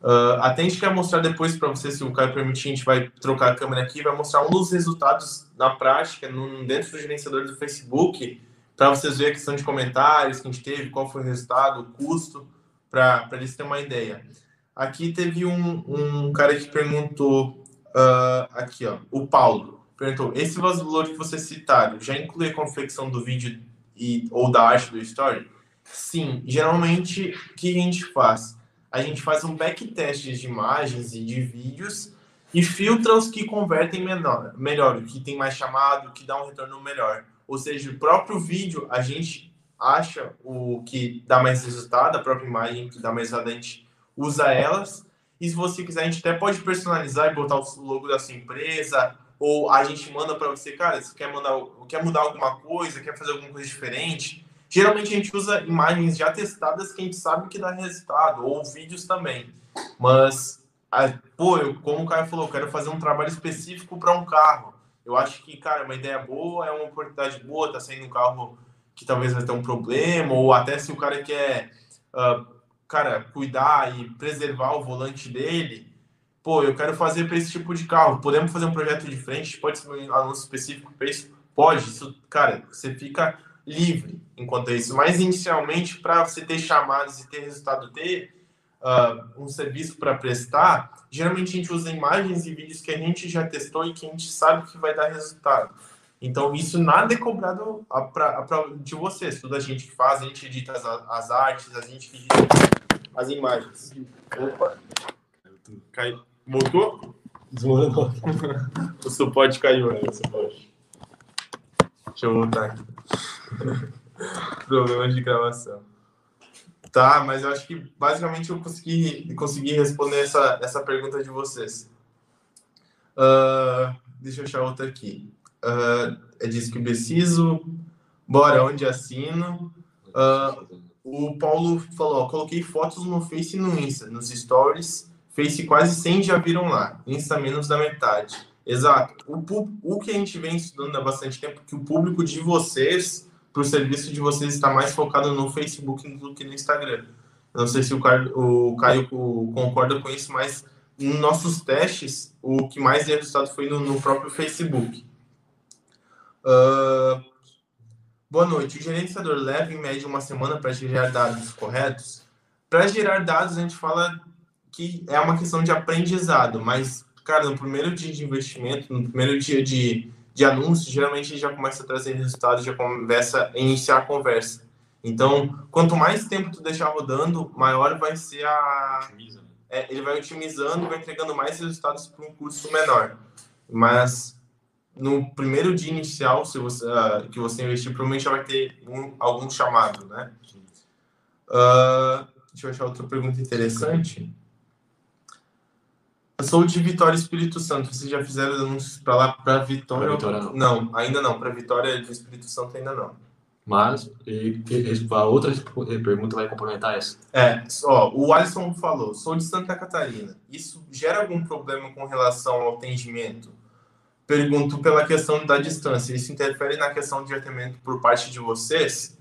Uh, até a gente quer mostrar depois para você, se o Caio permitir, a gente vai trocar a câmera aqui, vai mostrar um dos resultados na prática, no, dentro do gerenciador do Facebook, para vocês verem a questão de comentários que a gente teve, qual foi o resultado, o custo, para eles terem uma ideia. Aqui teve um, um cara que perguntou, uh, aqui ó, o Paulo, perguntou, esse valor que vocês citaram já inclui a confecção do vídeo e, ou da arte do story? Sim, geralmente, o que a gente faz? a gente faz um backtest de imagens e de vídeos e filtra os que convertem menor, melhor, o que tem mais chamado, que dá um retorno melhor. Ou seja, o próprio vídeo, a gente acha o que dá mais resultado, a própria imagem que dá mais resultado, a gente usa elas. E se você quiser, a gente até pode personalizar e botar o logo da sua empresa, ou a gente manda para você, cara, você quer, mandar, quer mudar alguma coisa, quer fazer alguma coisa diferente, Geralmente a gente usa imagens já testadas que a gente sabe que dá resultado, ou vídeos também. Mas, pô, eu, como o Caio falou, eu quero fazer um trabalho específico para um carro. Eu acho que, cara, é uma ideia boa, é uma oportunidade boa, tá saindo um carro que talvez vai ter um problema, ou até se o cara quer, uh, cara, cuidar e preservar o volante dele, pô, eu quero fazer para esse tipo de carro. Podemos fazer um projeto de frente? Pode ser um anúncio específico para isso? Pode. Isso, cara, você fica livre enquanto isso. Mas inicialmente, para você ter chamadas e ter resultado, ter uh, um serviço para prestar, geralmente a gente usa imagens e vídeos que a gente já testou e que a gente sabe que vai dar resultado. Então, isso nada é cobrado a, pra, pra, de vocês. Tudo a gente que faz, a gente edita as, as artes, a gente edita as imagens. Opa! Caiu. Voltou? Desmoronou. o suporte caiu. Né? Suporte. Deixa eu voltar aqui. Problemas de gravação. Tá, mas eu acho que basicamente eu consegui, consegui responder essa, essa pergunta de vocês. Uh, deixa eu achar outra aqui. Uh, é disso que preciso. Bora, onde assino? Uh, o Paulo falou: ó, coloquei fotos no Face e no Insta, nos stories. Face quase 100 já viram lá, Insta menos da metade. Exato. O, o que a gente vem estudando há bastante tempo, que o público de vocês para o serviço de vocês estar mais focado no Facebook do que no Instagram. Não sei se o Caio, o Caio concorda com isso, mas nos nossos testes, o que mais deu resultado foi no, no próprio Facebook. Uh, boa noite. O gerenciador leva em média uma semana para gerar dados corretos? Para gerar dados, a gente fala que é uma questão de aprendizado, mas, cara, no primeiro dia de investimento, no primeiro dia de de anúncios, geralmente já começa a trazer resultados, já começa a iniciar a conversa. Então, quanto mais tempo tu deixar rodando, maior vai ser a. Né? É, ele vai otimizando e vai entregando mais resultados para um custo menor. Mas no primeiro dia inicial, se você, uh, que você investir, provavelmente já vai ter um, algum chamado, né? Uh, deixa eu achar outra pergunta interessante. Eu sou de Vitória Espírito Santo. Vocês já fizeram anúncios para lá, para Vitória? Pra Vitória não. não. ainda não. Para Vitória do Espírito Santo ainda não. Mas e, e, a outra pergunta vai complementar essa. É, ó, o Alisson falou, sou de Santa Catarina. Isso gera algum problema com relação ao atendimento? Pergunto pela questão da distância. Isso interfere na questão de atendimento por parte de vocês?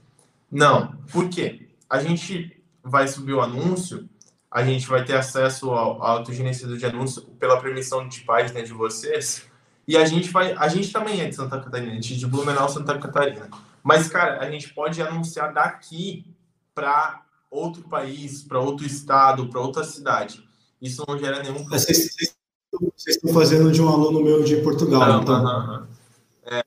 Não. Por quê? A gente vai subir o anúncio a gente vai ter acesso ao, ao autogerenciador de anúncio pela permissão de página de vocês. E a gente vai, a gente também é de Santa Catarina, a gente é de Blumenau, Santa Catarina. Mas, cara, a gente pode anunciar daqui para outro país, para outro estado, para outra cidade. Isso não gera nenhum problema. Vocês, vocês, estão fazendo de um aluno meu de Portugal, não, então. Não, não, é.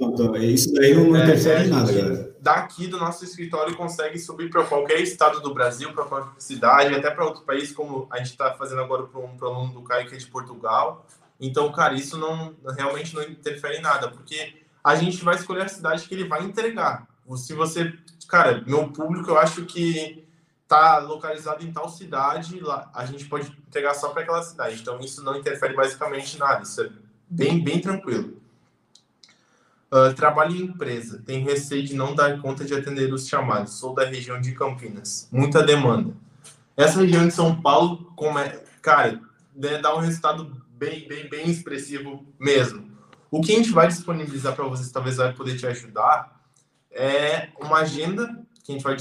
Então, isso daí não é, interfere em nada, galera. Daqui do nosso escritório consegue subir para qualquer estado do Brasil, para qualquer cidade, até para outro país, como a gente está fazendo agora para um aluno do Caio que é de Portugal. Então, cara, isso não realmente não interfere em nada, porque a gente vai escolher a cidade que ele vai entregar. Se você, cara, meu público, eu acho que tá localizado em tal cidade, lá a gente pode entregar só para aquela cidade. Então isso não interfere basicamente nada. Isso é bem bem tranquilo. Uh, trabalho em empresa. Tenho receio de não dar conta de atender os chamados. Sou da região de Campinas. Muita demanda. Essa região de São Paulo, como é, cara, dá um resultado bem, bem, bem expressivo mesmo. O que a gente vai disponibilizar para vocês, talvez vai poder te ajudar, é uma agenda que a gente vai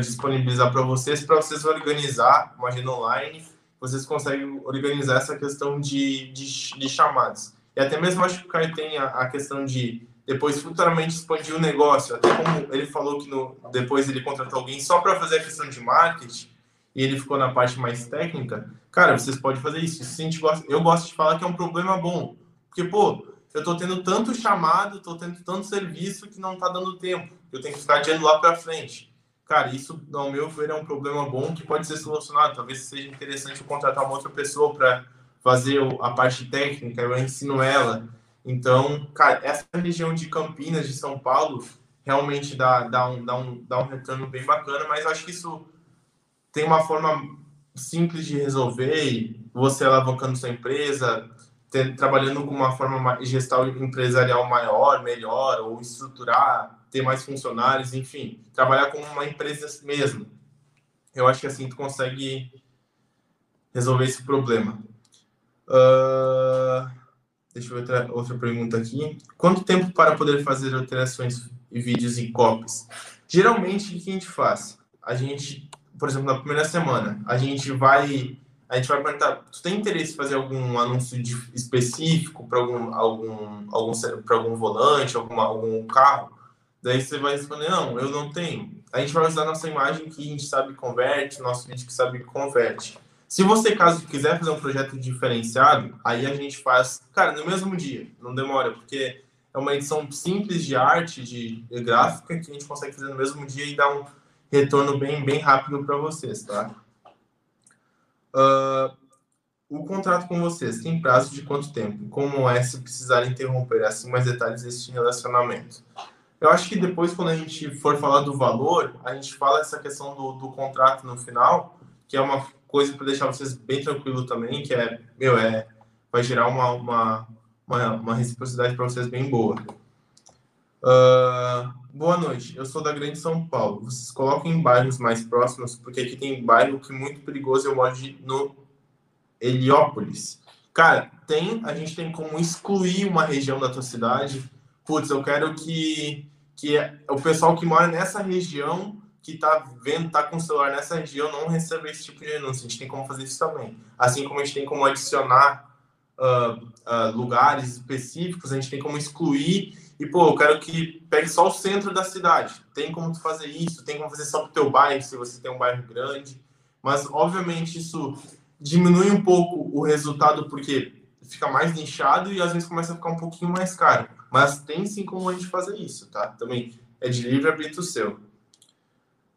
disponibilizar para vocês, para vocês organizar uma agenda online, vocês conseguem organizar essa questão de, de, de chamadas. E até mesmo acho que o Caio tem a, a, questão de depois futuramente expandir o negócio, até como ele falou que no, depois ele contratou alguém só para fazer a questão de marketing, e ele ficou na parte mais técnica, cara, vocês podem fazer isso. isso a gente gosta, eu gosto de falar que é um problema bom, porque, pô, eu estou tendo tanto chamado, estou tendo tanto serviço que não está dando tempo. Eu tenho que ficar adiando lá para frente. Cara, isso, ao meu ver, é um problema bom que pode ser solucionado. Talvez seja interessante contratar uma outra pessoa para fazer a parte técnica, eu ensino ela. Então, cara, essa região de Campinas, de São Paulo, realmente dá, dá, um, dá, um, dá um retorno bem bacana, mas acho que isso tem uma forma simples de resolver, você alavancando sua empresa, ter, trabalhando com uma forma de gestão empresarial maior, melhor, ou estruturar, ter mais funcionários, enfim, trabalhar como uma empresa mesmo. Eu acho que assim tu consegue resolver esse problema. Uh, deixa eu ver outra, pergunta aqui. Quanto tempo para poder fazer alterações e vídeos e copies? Geralmente, o que a gente faz? A gente, por exemplo, na primeira semana, a gente vai a gente vai perguntar, tu tem interesse em fazer algum anúncio de, específico para algum, algum, algum, algum volante, alguma, algum carro? Daí você vai responder, não, eu não tenho. A gente vai usar nossa imagem que a gente sabe converte, nosso vídeo que sabe converte. Se você, caso quiser fazer um projeto diferenciado, aí a gente faz, cara, no mesmo dia, não demora, porque é uma edição simples de arte, de, gráfica, que a gente consegue fazer no mesmo dia e dar um retorno bem, bem rápido para vocês, tá? Uh, o contrato com vocês tem prazo de quanto tempo? Como é se precisar interromper? Assim, mais detalhes desse relacionamento. Eu acho que depois, quando a gente for falar do valor, a gente fala essa questão do, do contrato no final, que é uma coisa para deixar vocês bem tranquilo também, que é, meu, é, vai gerar uma, uma, uma, uma reciprocidade para vocês bem boa. Uh, boa noite, eu sou da Grande São Paulo. Vocês colocam em bairros mais próximos, porque aqui tem bairro que é muito perigoso. Eu moro no Heliópolis. Cara, tem, a gente tem como excluir uma região da tua cidade. Putz, eu quero que, que o pessoal que mora nessa região, que tá vendo, tá com o celular nessa região, não receba esse tipo de denúncia. A gente tem como fazer isso também. Assim como a gente tem como adicionar uh, uh, lugares específicos, a gente tem como excluir e, pô, eu quero que pegue só o centro da cidade. Tem como fazer isso, tem como fazer só pro teu bairro, se você tem um bairro grande. Mas, obviamente, isso diminui um pouco o resultado, porque fica mais nichado e às vezes começa a ficar um pouquinho mais caro. Mas tem sim como a gente fazer isso, tá? Também é de livre arbítrio seu.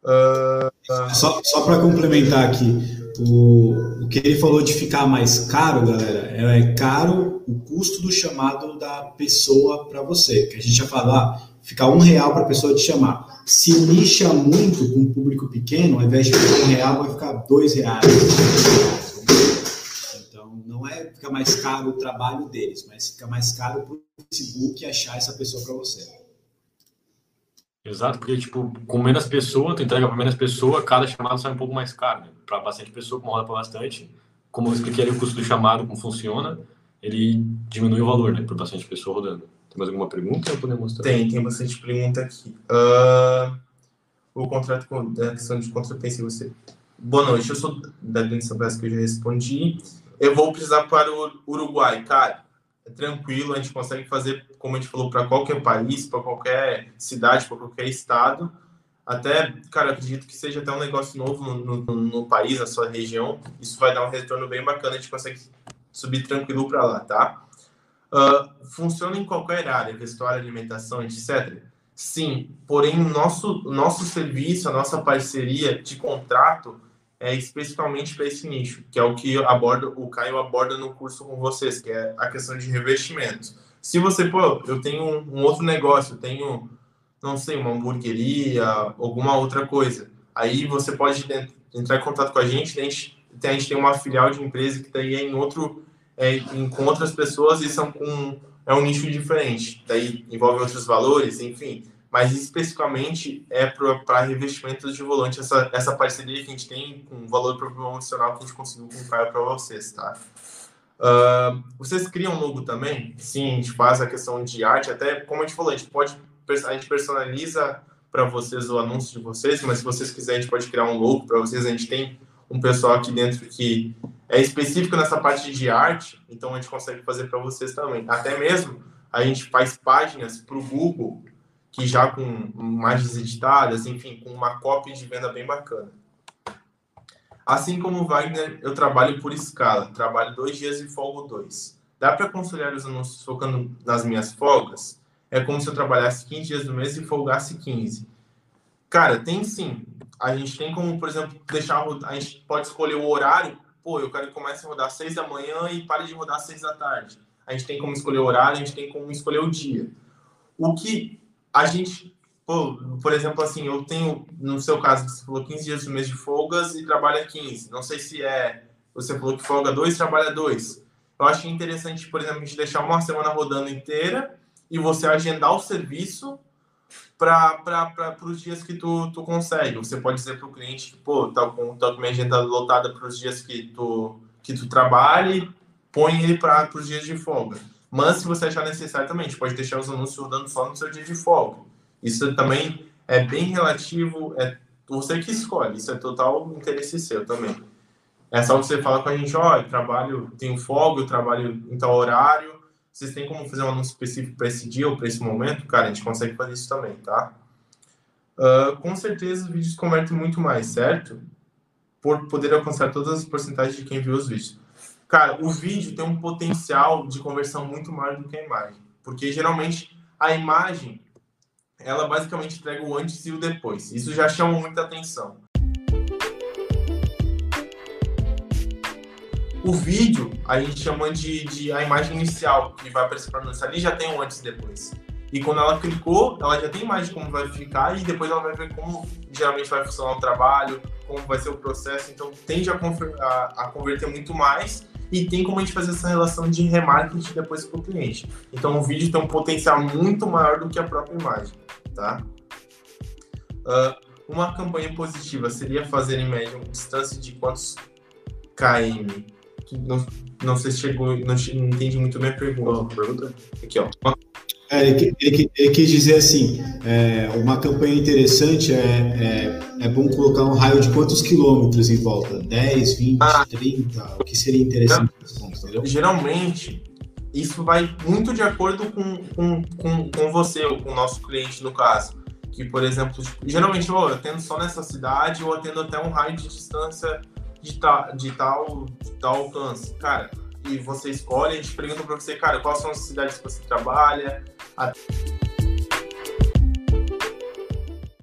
Uh, Só, só para complementar aqui, o, o que ele falou de ficar mais caro, galera, é caro o custo do chamado da pessoa para você. Que a gente já falou, ah, ficar um real para a pessoa te chamar. Se nicha muito com um público pequeno, ao invés de ficar um real, vai ficar dois reais. Então, não é ficar mais caro o trabalho deles, mas fica mais caro para o Facebook achar essa pessoa para você. Exato, porque, tipo, com menos pessoa, tu entrega para menos pessoa, cada chamado sai um pouco mais caro. Né? Para bastante pessoa, como roda para bastante, como eu expliquei ali o custo do chamado, como funciona, ele diminui o valor, né, por bastante pessoa rodando. Tem mais alguma pergunta ou podemos mostrar? Tem, tem bastante pergunta aqui. Uh, o contrato com a questão de contrapensa você. Boa noite, eu sou da São Paulo que eu já respondi. Eu vou precisar para o Uruguai, cara. É tranquilo, a gente consegue fazer, como a gente falou, para qualquer país, para qualquer cidade, para qualquer estado. Até, cara, acredito que seja até um negócio novo no, no, no, país, na sua região. Isso vai dar um retorno bem bacana, a gente consegue subir tranquilo para lá, tá? Uh, funciona em qualquer área, vestuário, alimentação, etc. Sim, porém, nosso, nosso serviço, a nossa parceria de contrato é especificamente para esse nicho, que é o que aborda, o Caio aborda no curso com vocês, que é a questão de revestimentos. Se você, pô, eu tenho um, outro negócio, eu tenho, não sei, uma hamburgueria, alguma outra coisa, aí você pode entrar em contato com a gente, a gente, a gente tem uma filial de empresa que daí é em outro, é, em, com outras pessoas e são com, é um nicho diferente, daí envolve outros valores, enfim, mas especificamente é para revestimentos de volante, essa, essa parceria que a gente tem com o valor promocional que a gente conseguiu comprar para vocês, tá? Uh, vocês criam logo também? Sim, a gente faz a questão de arte, até como a gente falou, a gente pode, a gente personaliza para vocês o anúncio de vocês, mas se vocês quiserem, a gente pode criar um logo para vocês, a gente tem um pessoal aqui dentro que é específico nessa parte de arte, então a gente consegue fazer para vocês também. Até mesmo a gente faz páginas para o Google que já com imagens editadas, enfim, com uma cópia de venda bem bacana. Assim como o Wagner, eu trabalho por escala, trabalho dois dias e folgo dois. Dá para conciliar os anúncios focando nas minhas folgas? É como se eu trabalhasse 15 dias no mês e folgasse 15. Cara, tem sim. A gente tem como, por exemplo, deixar a gente pode escolher o horário. Pô, eu quero que comece a rodar às 6 da manhã e pare de rodar às 6 da tarde. A gente tem como escolher o horário, a gente tem como escolher o dia. O que a gente, por exemplo, assim, eu tenho, no seu caso, você falou 15 dias no mês de folgas e trabalha 15. Não sei se é, você falou que folga 2 trabalha 2. Eu acho interessante, por exemplo, a gente deixar uma semana rodando inteira e você agendar o serviço para os dias que tu, tu consegue. Você pode dizer para o cliente que, pô, tá com, tá com minha agenda lotada para os dias que tu, que tu trabalhe, põe ele para os dias de folga. Mas se você achar necessário também, a gente pode deixar os anúncios rodando só no seu dia de folga. Isso também é bem relativo, é você que escolhe, isso é total interesse seu também. É só você falar com a gente, ó, oh, trabalho, tenho folga, trabalho em tal horário, vocês têm como fazer um anúncio específico para esse dia ou para esse momento? Cara, a gente consegue fazer isso também, tá? Uh, com certeza os vídeos convertem muito mais, certo? Por poder alcançar todas as porcentagens de quem viu os vídeos. Cara, o vídeo tem um potencial de conversão muito maior do que a imagem. Porque geralmente a imagem, ela basicamente entrega o antes e o depois. Isso já chama muita atenção. O vídeo, a gente chama de, de a imagem inicial, que vai aparecer para nós. Ali já tem um antes e depois. E quando ela clicou, ela já tem imagem de como vai ficar e depois ela vai ver como geralmente vai funcionar o trabalho, como vai ser o processo. Então tende a, a, a converter muito mais e tem como a gente fazer essa relação de remarketing depois para o cliente. Então o vídeo tem um potencial muito maior do que a própria imagem, tá? Uh, uma campanha positiva seria fazer em média uma distância de quantos km? Não, não sei se chegou, não, não entendi muito bem a pergunta. pergunta? Aqui, ó. É, ele, ele, ele, quis dizer assim, é, uma campanha interessante é, é, é, bom colocar um raio de quantos quilômetros em volta? 10, 20, ah, 30? O que seria interessante? Então, geralmente, isso vai muito de acordo com, com, com, com você ou com o nosso cliente, no caso. Que, por exemplo, tipo, geralmente oh, eu atendo só nessa cidade ou atendo até um raio de distância de, ta, de, tal, de tal alcance. Cara, você escolhe, a gente pergunta para você, cara, quais são as cidades que você trabalha,